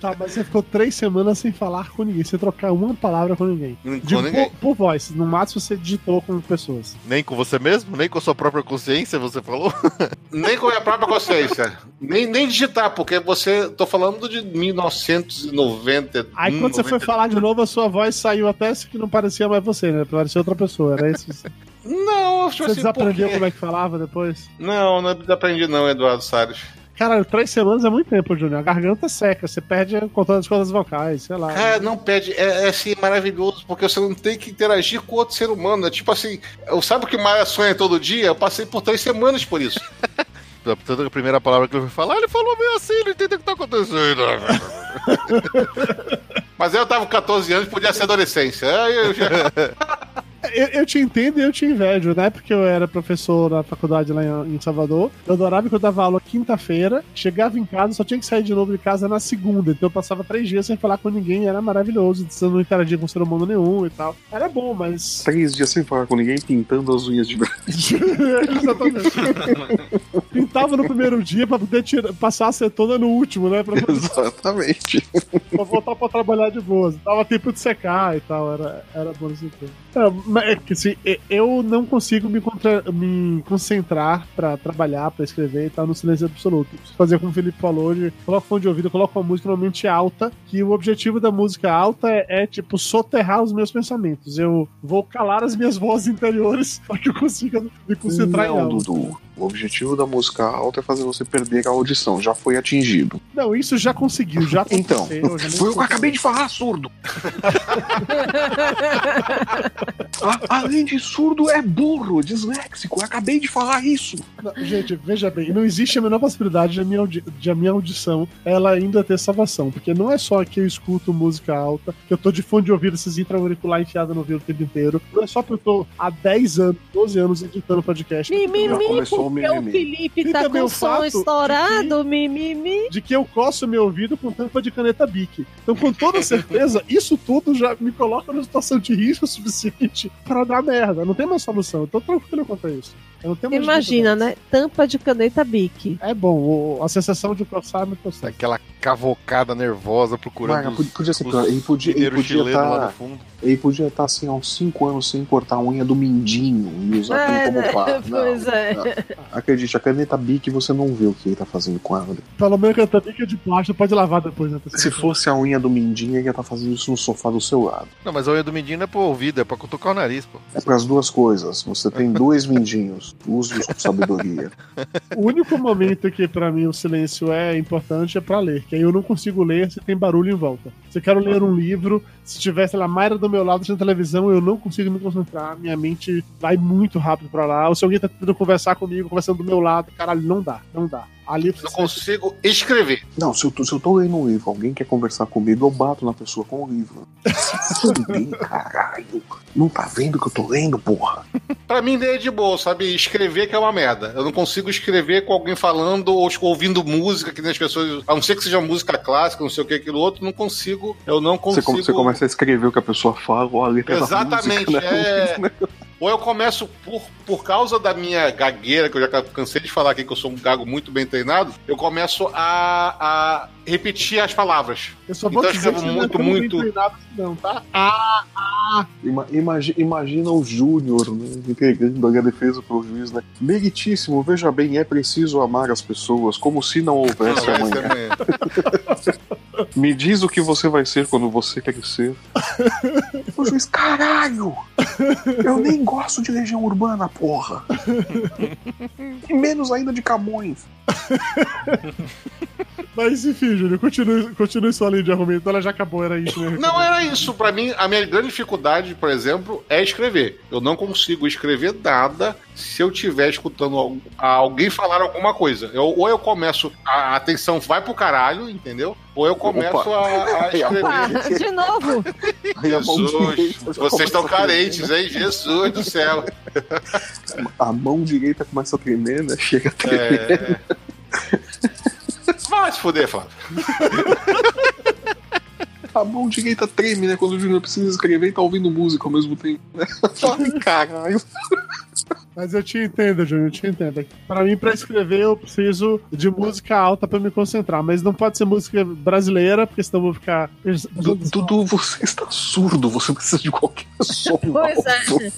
Tá, mas você ficou três semanas sem falar com ninguém, sem trocar uma palavra com ninguém. Com Digo, ninguém. Por, por voz. No máximo você digitou com pessoas. Nem com você mesmo? Nem com a sua própria consciência, você falou? Nem com a minha própria consciência. nem, nem digitar, porque você. Tô falando de 1990. Aí quando você foi falar de novo, a sua voz saiu até que não parecia mais você, né? Parecia outra pessoa, era isso? Não, eu Você assim, desaprendeu como é que falava depois? Não, não desaprendi, não, Eduardo Salles. Caralho, três semanas é muito tempo, Júnior. A garganta seca, você perde o controle das cordas vocais, sei lá. Cara, não pede. É, é assim, maravilhoso, porque você não tem que interagir com outro ser humano. É tipo assim, eu sabe o que o Maia sonha todo dia? Eu passei por três semanas por isso. Tanto que a primeira palavra que ele foi falar, ele falou meio assim, não entendeu o que tá acontecendo. Mas eu tava com 14 anos, podia ser adolescência. Aí eu já- Eu, eu te entendo e eu te invejo. Na época que eu era professor na faculdade lá em, em Salvador, eu adorava que eu dava aula quinta-feira, chegava em casa, só tinha que sair de novo de casa na segunda. Então eu passava três dias sem falar com ninguém, era maravilhoso. Você não interagia com ser humano nenhum e tal. Era bom, mas. Três dias sem falar com ninguém, pintando as unhas de branco. Exatamente. Pintava no primeiro dia pra poder tirar, passar a acetona no último, né? Pra, Exatamente. pra voltar pra trabalhar de boa. Dava tempo de secar e tal, era, era bom esse tempo. É, mas é que assim, e- eu não consigo me, contra- me concentrar pra trabalhar, pra escrever e tal, no silêncio absoluto. Preciso fazer como o Felipe falou, de coloca fone de ouvido, coloca uma música normalmente alta, que o objetivo da música alta é, é, tipo, soterrar os meus pensamentos. Eu vou calar as minhas vozes interiores pra que eu consiga me concentrar em Não, algo. Dudu. O objetivo da música alta é fazer você perder a audição. Já foi atingido. Não, isso já conseguiu, já Então, foi o que eu acabei de falar, surdo. A- além de surdo, é burro, disléxico. Eu acabei de falar isso. Não, gente, veja bem, não existe a menor possibilidade de a, minha de a minha audição ela ainda ter salvação. Porque não é só que eu escuto música alta, que eu tô de fone de ouvido, esses intra-auricular enfiado no ouvido o tempo inteiro. Não é só porque eu tô há 10 anos, 12 anos editando podcast. Mimimi, começou o porque o. Felipe E tá com o o som fato estourado, mimimi. De que eu coço meu ouvido com tampa de caneta Bic. Então, com toda certeza, isso tudo já me coloca numa situação de risco suficiente para dar merda. Não tem mais solução. Eu tô tranquilo quanto a isso. Eu não tenho mais Imagina, né? Tampa de caneta Bic. É bom, o- a sensação de coçar me coçar. Aquela cavocada nervosa procurando Mara, os, podia ser pior. Ele podia, ele podia tá- no fundo. Ele podia estar assim há uns 5 anos sem cortar a unha do mindinho e usar É, aquilo né? como pá. Não, Pois é. não. Acredite, a caneta Bic você não vê o que ele tá fazendo com ela. Pelo menos que a caneta Bic é de plástico, pode lavar depois, né? Se fosse a unha do mindinho, ele ia estar fazendo isso no sofá do seu lado. Não, mas a unha do mindinho não é pro ouvido, é pra cutucar o nariz, pô. É para as duas coisas. Você tem dois mindinhos. Use-os com sabedoria. O único momento que pra mim o silêncio é importante é pra ler, que aí eu não consigo ler se tem barulho em volta. Se eu quero ler um livro, se tivesse lá Mayra do meu lado na televisão, eu não consigo me concentrar, minha mente vai muito rápido pra lá. Ou se alguém tá tentando conversar comigo, conversando do meu lado, caralho, não dá, não dá. Ali Eu não consigo escrever. Não, se eu, tô, se eu tô lendo um livro, alguém quer conversar comigo, eu bato na pessoa com o livro. Se fuder, caralho. Não tá vendo que eu tô lendo, porra? Pra mim, é de boa, sabe? Escrever que é uma merda. Eu não consigo escrever com alguém falando ou ouvindo música, que nem as pessoas. A não ser que seja música clássica, não sei o que, aquilo outro, não consigo. Eu não Você, consigo. come- você começa a escrever o que a pessoa fala ou a letra Exatamente, da música, é. Ou eu começo, por, por causa da minha gagueira, que eu já cansei de falar aqui que eu sou um gago muito bem treinado, eu começo a, a repetir as palavras. Eu só vou Então eu dizer que não é muito, tão bem muito. treinado assim não, tá? Ah, ah. Ima- imagi- imagina o Júnior né, entregando a defesa pro juiz, né? Meritíssimo, veja bem, é preciso amar as pessoas como se não houvesse Não, amanhã. é Me diz o que você vai ser quando você crescer. o juiz, caralho! Eu nem gosto de Legião Urbana, porra! E menos ainda de Camões. Mas enfim, Júnior, continue, continue sua linha de argumento. Ela já acabou, era isso, né? Não era isso. Pra mim, a minha grande dificuldade, por exemplo, é escrever. Eu não consigo escrever nada se eu estiver escutando al- alguém falar alguma coisa. Eu- ou eu começo, a atenção vai pro caralho, entendeu? Ou eu começo Opa. a, a Opa, escrever. de novo. Jesus, vocês estão carentes, hein? Jesus do céu. A mão direita começa a tremer, né? Chega a tremer. É... Vai se fuder, Flávio. A mão direita treme, né? Quando o Júnior precisa escrever e tá ouvindo música ao mesmo tempo, né? Ai, caralho. Mas eu te entendo, Júnior, eu te entendo. Pra mim, pra escrever, eu preciso de música alta pra me concentrar. Mas não pode ser música brasileira, porque senão eu vou ficar. Du- Dudu, você está surdo, você precisa de qualquer som. Pois é.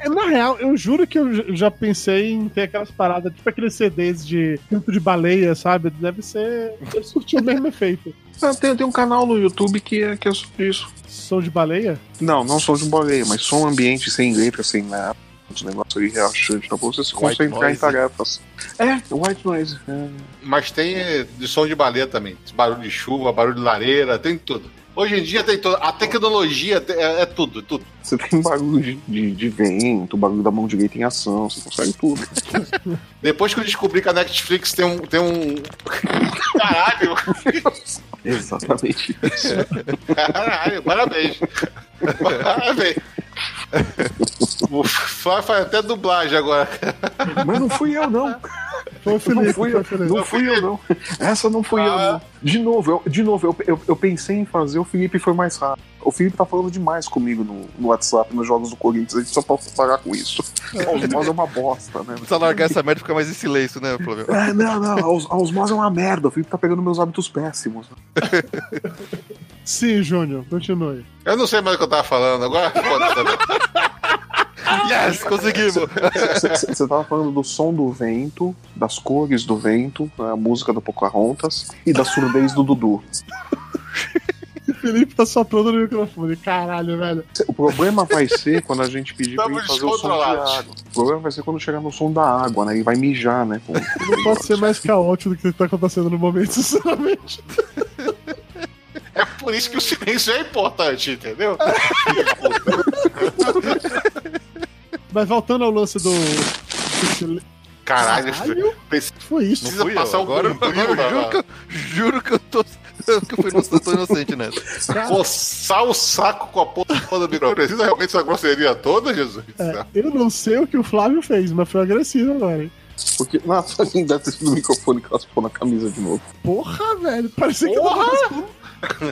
É, Na real, eu juro que eu já pensei em ter aquelas paradas, tipo aqueles CDs de canto de baleia, sabe? Deve ser. Deve surtir o mesmo efeito. Ah, tem, tem um canal no YouTube que é, que é sobre isso. Som de baleia? Não, não som de boleia, mas som ambiente sem letra, sem nada. Uns negócios aí relaxantes pra você se concentrar em tarefas. É, white noise. É. Mas tem eh, de som de baleia também. Barulho de chuva, barulho de lareira, tem tudo. Hoje em dia tem tudo. A tecnologia te- é, é tudo, é tudo. Você tem barulho de, de, de vento, barulho da mão direita em ação, você consegue tudo. Depois que eu descobri que a Netflix tem um. Tem um... Caralho! Exatamente isso. Caralho, parabéns. Parabéns. O Flávio faz até dublagem agora. Mas não fui eu, não. Foi o Felipe, Não fui eu, não fui eu, não. Essa não fui eu, Ah. não. De novo, eu, de novo, eu, eu, eu pensei em fazer, o Felipe foi mais rápido. O Felipe tá falando demais comigo no, no WhatsApp, nos jogos do Corinthians, a gente só pode parar com isso. A Osmose é uma bosta, né? Precisa largar essa merda e ficar mais em silêncio, né, Flávio? É, não, não, a osmose é uma merda. O Felipe tá pegando meus hábitos péssimos. Sim, Júnior, continue. Eu não sei mais o que eu tava falando agora. Yes, conseguimos! Você tava falando do som do vento, das cores do vento, a música do Pocahontas e da surdez do Dudu. O Felipe tá soprando no microfone. Caralho, velho. O problema vai ser quando a gente pedir pra Estamos ele fazer o som descontrolados. água. O problema vai ser quando chegar no som da água, né? Ele vai mijar, né? Não pode ser mais caótico do que tá acontecendo no momento, sinceramente. Por isso que o silêncio é importante, entendeu? Mas voltando ao lance do. Caralho, Caralho? precisa Foi isso. Fui passar eu. um Agora, agora eu juro, que eu, juro que eu tô. Que eu fui inocente, tô inocente nessa. Coçar o saco com a porra do microfone. Precisa realmente essa grosseria toda, Jesus? É, eu não sei o que o Flávio fez, mas foi agressivo agora, hein? Porque, nossa, deve ter sido o microfone que raspou na camisa de novo. Porra, velho. Parecia que tava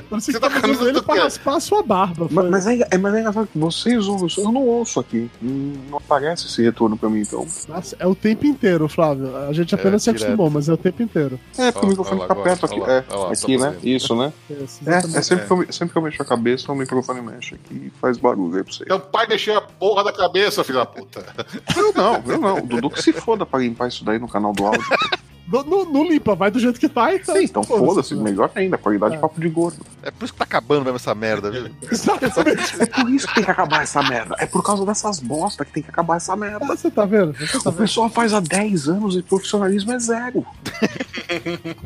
Parecia que tá usando ele pra quê? raspar a sua barba. Mas, mas é, é, mas é engraçado que vocês ouvem. Eu não ouço aqui. Não aparece esse retorno pra mim, então. Nossa, é o tempo inteiro, Flávio. A gente apenas se direto. acostumou, mas é o tempo inteiro. É, porque o microfone fica perto aqui. é, lá, aqui, tá né? fazendo. Isso, né? É, exatamente. é sempre, Que eu, sempre que eu mexo a cabeça, o microfone mexe aqui e faz barulho aí pra você. Então, pai, mexer a porra da cabeça, filho da puta. Eu não, eu não. O Dudu que se foda pra limpar isso daí no canal do áudio. Não, limpa, vai do jeito que tá e tá. Sim, então foda-se, melhor ainda, qualidade É. de papo de gordo. É por isso que tá acabando mesmo essa merda, viu? Exatamente. É por isso que tem que acabar essa merda. É por causa dessas bosta que tem que acabar essa merda. Ah, Você tá vendo? Você tá O vendo? pessoal faz há 10 anos e profissionalismo é zero.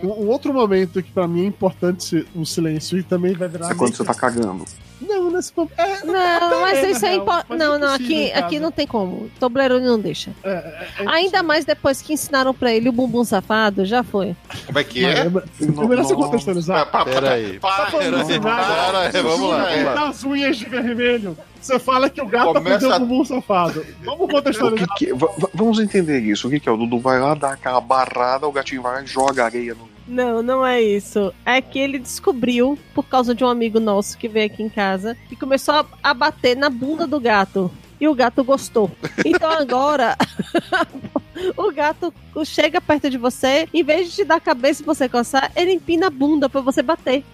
Um, outro momento que pra mim é importante o silêncio e também vai virar. É quando você tá cagando. Não, Não, nesse momento. É, Não, mas é, isso na é real, importante. mas Não, é não, aqui, aqui não tem como. Toblerone não deixa. É, é, é Ainda mais depois que ensinaram pra ele o bumbum safado, já foi. Como é que é? Mas, é melhor você contextualizar. Pa- pa- Pera aí. pa- Tá vamos lá. As unhas de vermelho. Você fala que o gato Começa a- o bumbum safado. Vamos que contextualizar. que- va- vamos entender isso. O que, que é? O Dudu vai lá, dá aquela barrada, o gatinho vai lá e joga areia no. Não, não é isso. É que ele descobriu, por causa de um amigo nosso que veio aqui em casa, e começou a, a bater na bunda do gato. E o gato gostou. Então agora, o gato chega perto de você, em vez de te dar a cabeça e você coçar, ele empina a bunda pra você bater.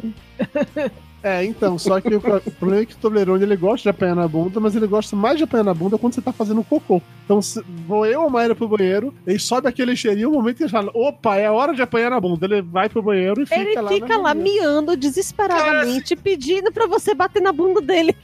É, então, só que o, problema é que o Toblerone ele gosta de apanhar na bunda, mas ele gosta mais de apanhar na bunda quando você tá fazendo cocô. Então, se, vou eu ou Mayra pro banheiro, ele sobe aquele cheirinho, o momento que ele fala, opa, é hora de apanhar na bunda. Ele vai pro banheiro e fica Ele lá. fica na lá banheira. miando desesperadamente, pedindo pra você bater na bunda dele.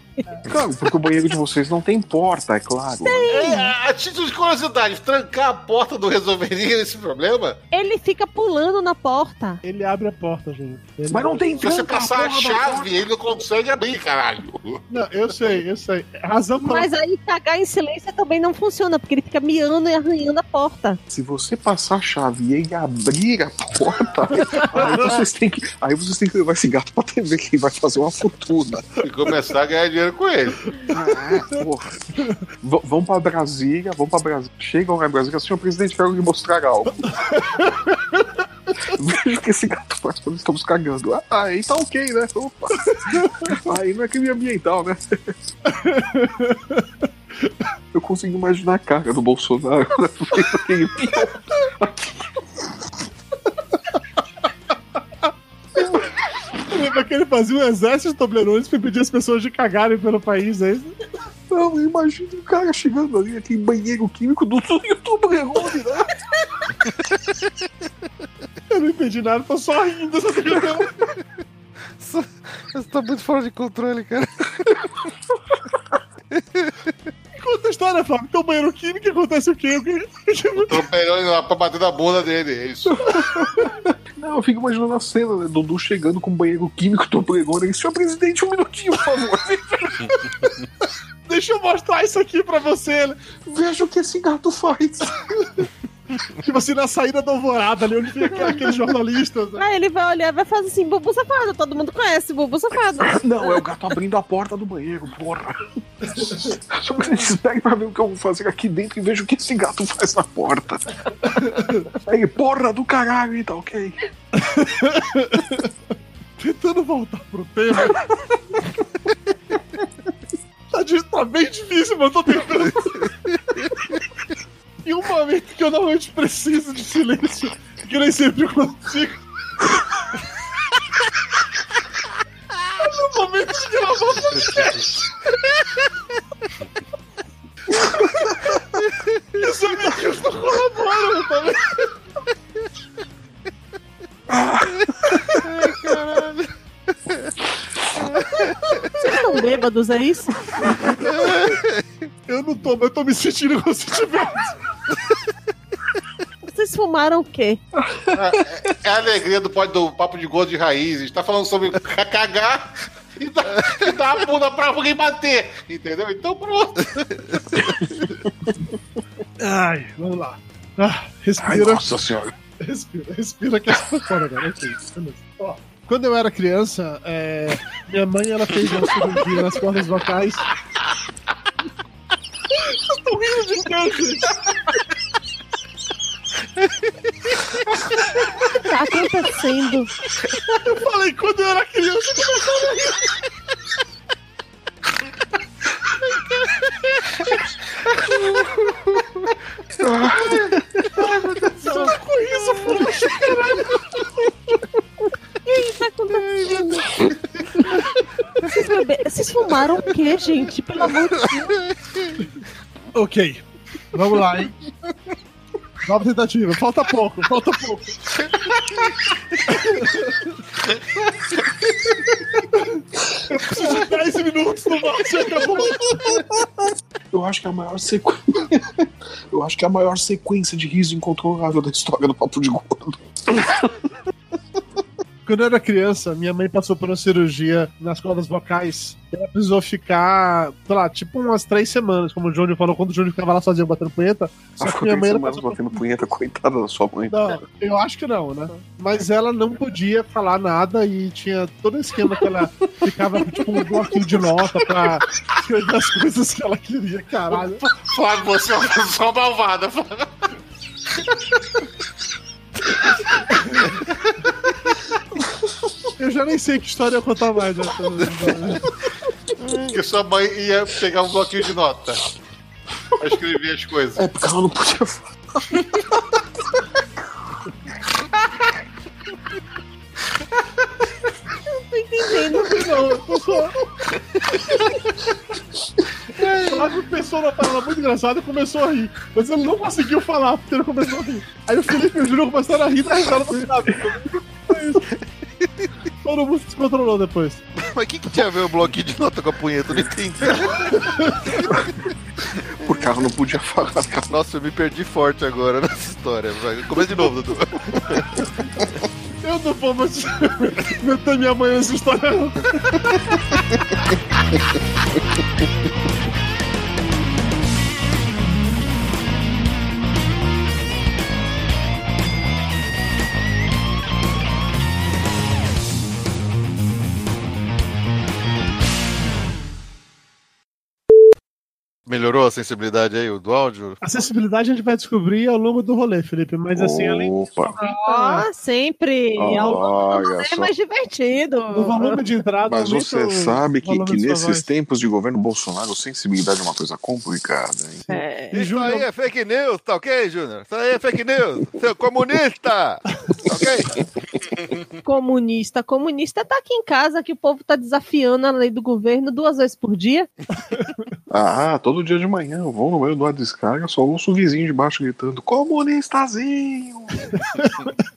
Claro, porque o banheiro de vocês não tem porta, é claro. É, a título de curiosidade, trancar a porta não resolveria esse problema? Ele fica pulando na porta. Ele abre a porta, gente. Ele- Mas não tem Se você passar a da chave, ele não consegue abrir, caralho. Não, eu sei, eu sei. Razão pra... Mas aí cagar em silêncio também não funciona, porque ele fica miando e arranhando a porta. Se você passar a chave e ele abrir a porta, aí vocês têm que, aí vocês têm que levar esse gato pra TV que ele vai fazer uma fortuna. E começar a ganhar dinheiro com ele. Ah, porra. V- vão pra Brasília, vão pra Brasília. Chegam lá em Brasília, senhor presidente, quero lhe mostrar algo. Veja o que esse gato faz quando estamos cagando. Ah, aí tá ok, né? Opa. Aí não é crime ambiental, né? Eu consigo imaginar a cara do Bolsonaro né? Fez aquele Lembra que ele fazia um exército de Toblerones pra impedir as pessoas de cagarem pelo país, é isso? Não, imagina o cara chegando ali, aquele banheiro químico do Toblerone, né? Eu não entendi nada, tô só rindo. Só Você tá muito fora de controle, cara. Conta a história, Fábio. Então, banheiro químico, acontece o quê? O pegando lá pra bater na bunda dele, é isso. Não, eu fico imaginando a cena, né? Dudu chegando com um banheiro químico Toblerone. Senhor presidente, um minutinho, por favor. Deixa eu mostrar isso aqui pra você. Veja o que esse gato faz. Tipo assim, na saída da alvorada ali, onde fica aqueles jornalistas. né? Aí ele vai olhar e vai fazer assim, bubu safado. Todo mundo conhece bubu safado. Não, é o gato abrindo a porta do banheiro, porra. Senhor presidente, espere pra ver o que eu vou fazer aqui dentro e veja o que esse gato faz na porta. Aí, porra do caralho, tá ok? Tentando voltar pro tema. tá, tá bem difícil, mas eu tô tentando. Que eu normalmente preciso de silêncio, que nem sempre consigo. É no momento de gravar o podcast. Isso é minha não colabora, tá vendo? Vocês estão bêbados, é isso? Eu não tô, mas eu tô me sentindo como se tivesse. Vocês fumaram o quê? É a alegria do, do papo de gosto de raízes. Tá falando sobre ca- cagar e dar, e dar a bunda pra alguém bater. Entendeu? Então pronto. Ai, vamos lá. Ah, Ai, respira. nossa senhora. Respira, respira que essa fora agora. Ok, beleza. Ó, quando eu era criança, é, minha mãe ela fez uma cirurgia nas cordas vocais. Eu tô rindo de gente? Que tá acontecendo? Eu falei, quando eu era criança, começava a rir. Só com isso, poxa, caralho. O que tá acontecendo? Vocês, bebe- Vocês fumaram o quê, gente? Pelo amor de Deus. Ok, vamos lá, hein? Nova tentativa, falta pouco, falta pouco. Eu preciso de 10 minutos no máximo, acabou. Eu acho que é a maior sequência. Eu acho que é a maior sequência de riso incontrolável da história do Papo de Gordo. Quando eu era criança, minha mãe passou por uma cirurgia nas cordas vocais. Ela precisou ficar, sei lá, tipo umas três semanas, como o Júnior falou, quando o Júnior ficava lá sozinho batendo punheta. Só que minha mãe ela mais batendo punheta, coitada da sua mãe. Não, eu acho que não, né? Mas ela não podia falar nada e tinha todo o esquema que ela ficava tipo um bloquinho de nota pra escrever as coisas que ela queria, caralho. Flávio, você é uma pessoa malvada. Eu já nem sei que história eu contar mais. Né? que sua mãe ia pegar um bloquinho de nota pra escrever as coisas. É, porque ela não podia falar. tô entendendo. Não, eu só... Flávio pensou numa palavra muito engraçada e começou a rir. Mas ele não conseguiu falar porque ele começou a rir. Aí o Felipe e o Júlio começaram a rir da risada Flávio. Todo mundo se descontrolou depois. Mas o que, que tinha a ver o bloquinho de nota com a punheta? Eu não entendi. Porque ela não podia falar. Nossa, eu me perdi forte agora nessa história. Vai, Começa de novo, Dudu. Eu não vou mais meter minha mãe nessa história. Melhorou a sensibilidade aí, o do áudio? A sensibilidade a gente vai descobrir ao longo do rolê, Felipe. Mas assim, além Opa. Ah, sempre. Olha Ao longo do rolê é mais divertido. o volume de entrada. Mas aumenta você sabe que, que nesses voz. tempos de governo Bolsonaro, sensibilidade é uma coisa complicada, hein? É. E Isso aí é fake news, tá ok, Júnior? Isso aí é fake news, seu comunista! Tá ok? Comunista. Comunista tá aqui em casa que o povo tá desafiando a lei do governo duas vezes por dia. Ah, todo dia de manhã eu vou no meio do descarga, só ouço o vizinho de baixo gritando: Comunistazinho!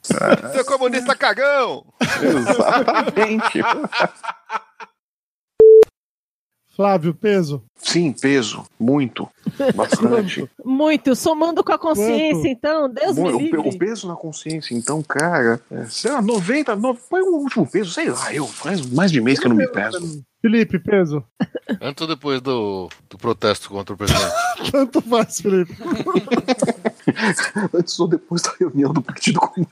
Seu comunista cagão! Exatamente. Flávio, peso. Sim, peso. Muito. Bastante. Muito. Somando com a consciência, Quanto? então, Deus Bom, me livre. o peso na consciência, então, cara, é, sei lá, 90, no, põe o último peso, sei lá, eu faz mais de mês que eu não me peso. Felipe, peso. Antes ou depois do, do protesto contra o presidente? Tanto faz, Felipe. Antes ou depois da reunião do Partido Comunista.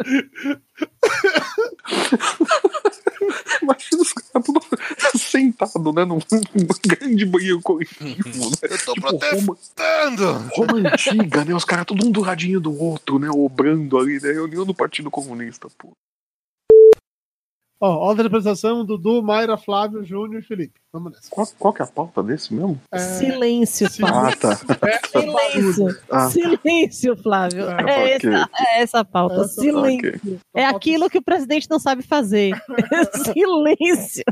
Imagina os caras tudo né? Num, num grande banheiro coletivo, né? Eu tô Tipo, Roma, protestando! Roma antiga, né? Os caras tudo um do ladinho do outro, né? Obrando ali, né? Reunião do Partido Comunista, pô. Ó, ordem de apresentação: Dudu, Mayra, Flávio, Júnior e Felipe. Vamos nessa. Qual, qual que é a pauta desse mesmo? É, Silêncio. Flávio. Ah, tá. Silêncio. Ah. Silêncio, Flávio. É, É, ok. essa, é essa a pauta. Essa- Silêncio. É aquilo que o presidente não sabe fazer. Silêncio.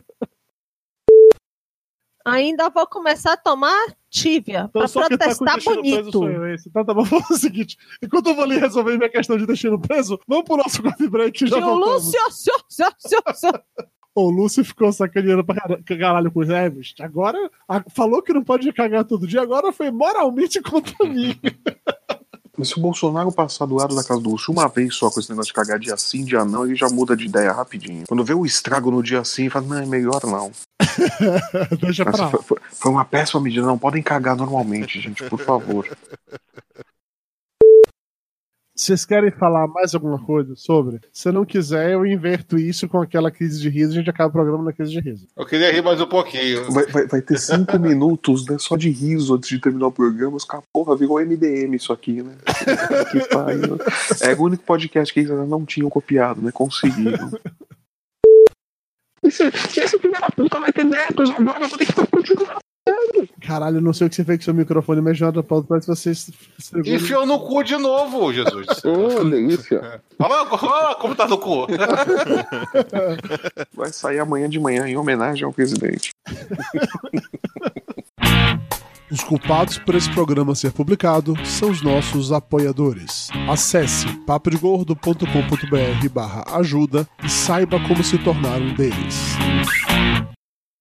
Ainda vou começar a tomar tívia Então, pra tá o protestar preso bonito. esse. Então tá bom, vamos fazer o seguinte. Enquanto eu vou ali resolver minha questão de intestino preso, vamos pro nosso coffee break já voltamos. Lúcio, seu, seu, seu. O Lúcio ficou sacaneando pra cara- caralho com os Hermes. Agora, a- falou que não pode cagar todo dia, agora foi moralmente contra mim. Mas se o Bolsonaro passar do lado da casa do Lúcio uma vez só com esse negócio de cagar dia sim, dia não, ele já muda de ideia rapidinho. Quando vê o estrago no dia sim, fala, não, é melhor não. Deixa pra Essa foi- foi uma péssima medida, não podem cagar normalmente, gente, por favor. Vocês querem falar mais alguma coisa sobre? Se não quiser, eu inverto isso com aquela crise de riso e a gente acaba o programa na crise de riso. Eu queria rir mais um pouquinho. Vai, vai- vai ter cinco minutos, né, só de riso antes de terminar o programa. Os caras, porra, virou MDM isso aqui, né? que pariu. É o único podcast que eles ainda não tinham copiado, né? Conseguiram. Se, se esse filho da puta vai ter netos agora, eu vou ter que continuar. Caralho, eu não sei o que você fez com seu microfone, mas já pauta, parece que você Enfiou no cu de novo, Jesus. Ô, delícia. Olha, olha como tá no cu. Vai sair amanhã de manhã em homenagem ao presidente. Os culpados por esse programa ser publicado são os nossos apoiadores. Acesse papodegordo.com.br barra ajuda e saiba como se tornar um deles.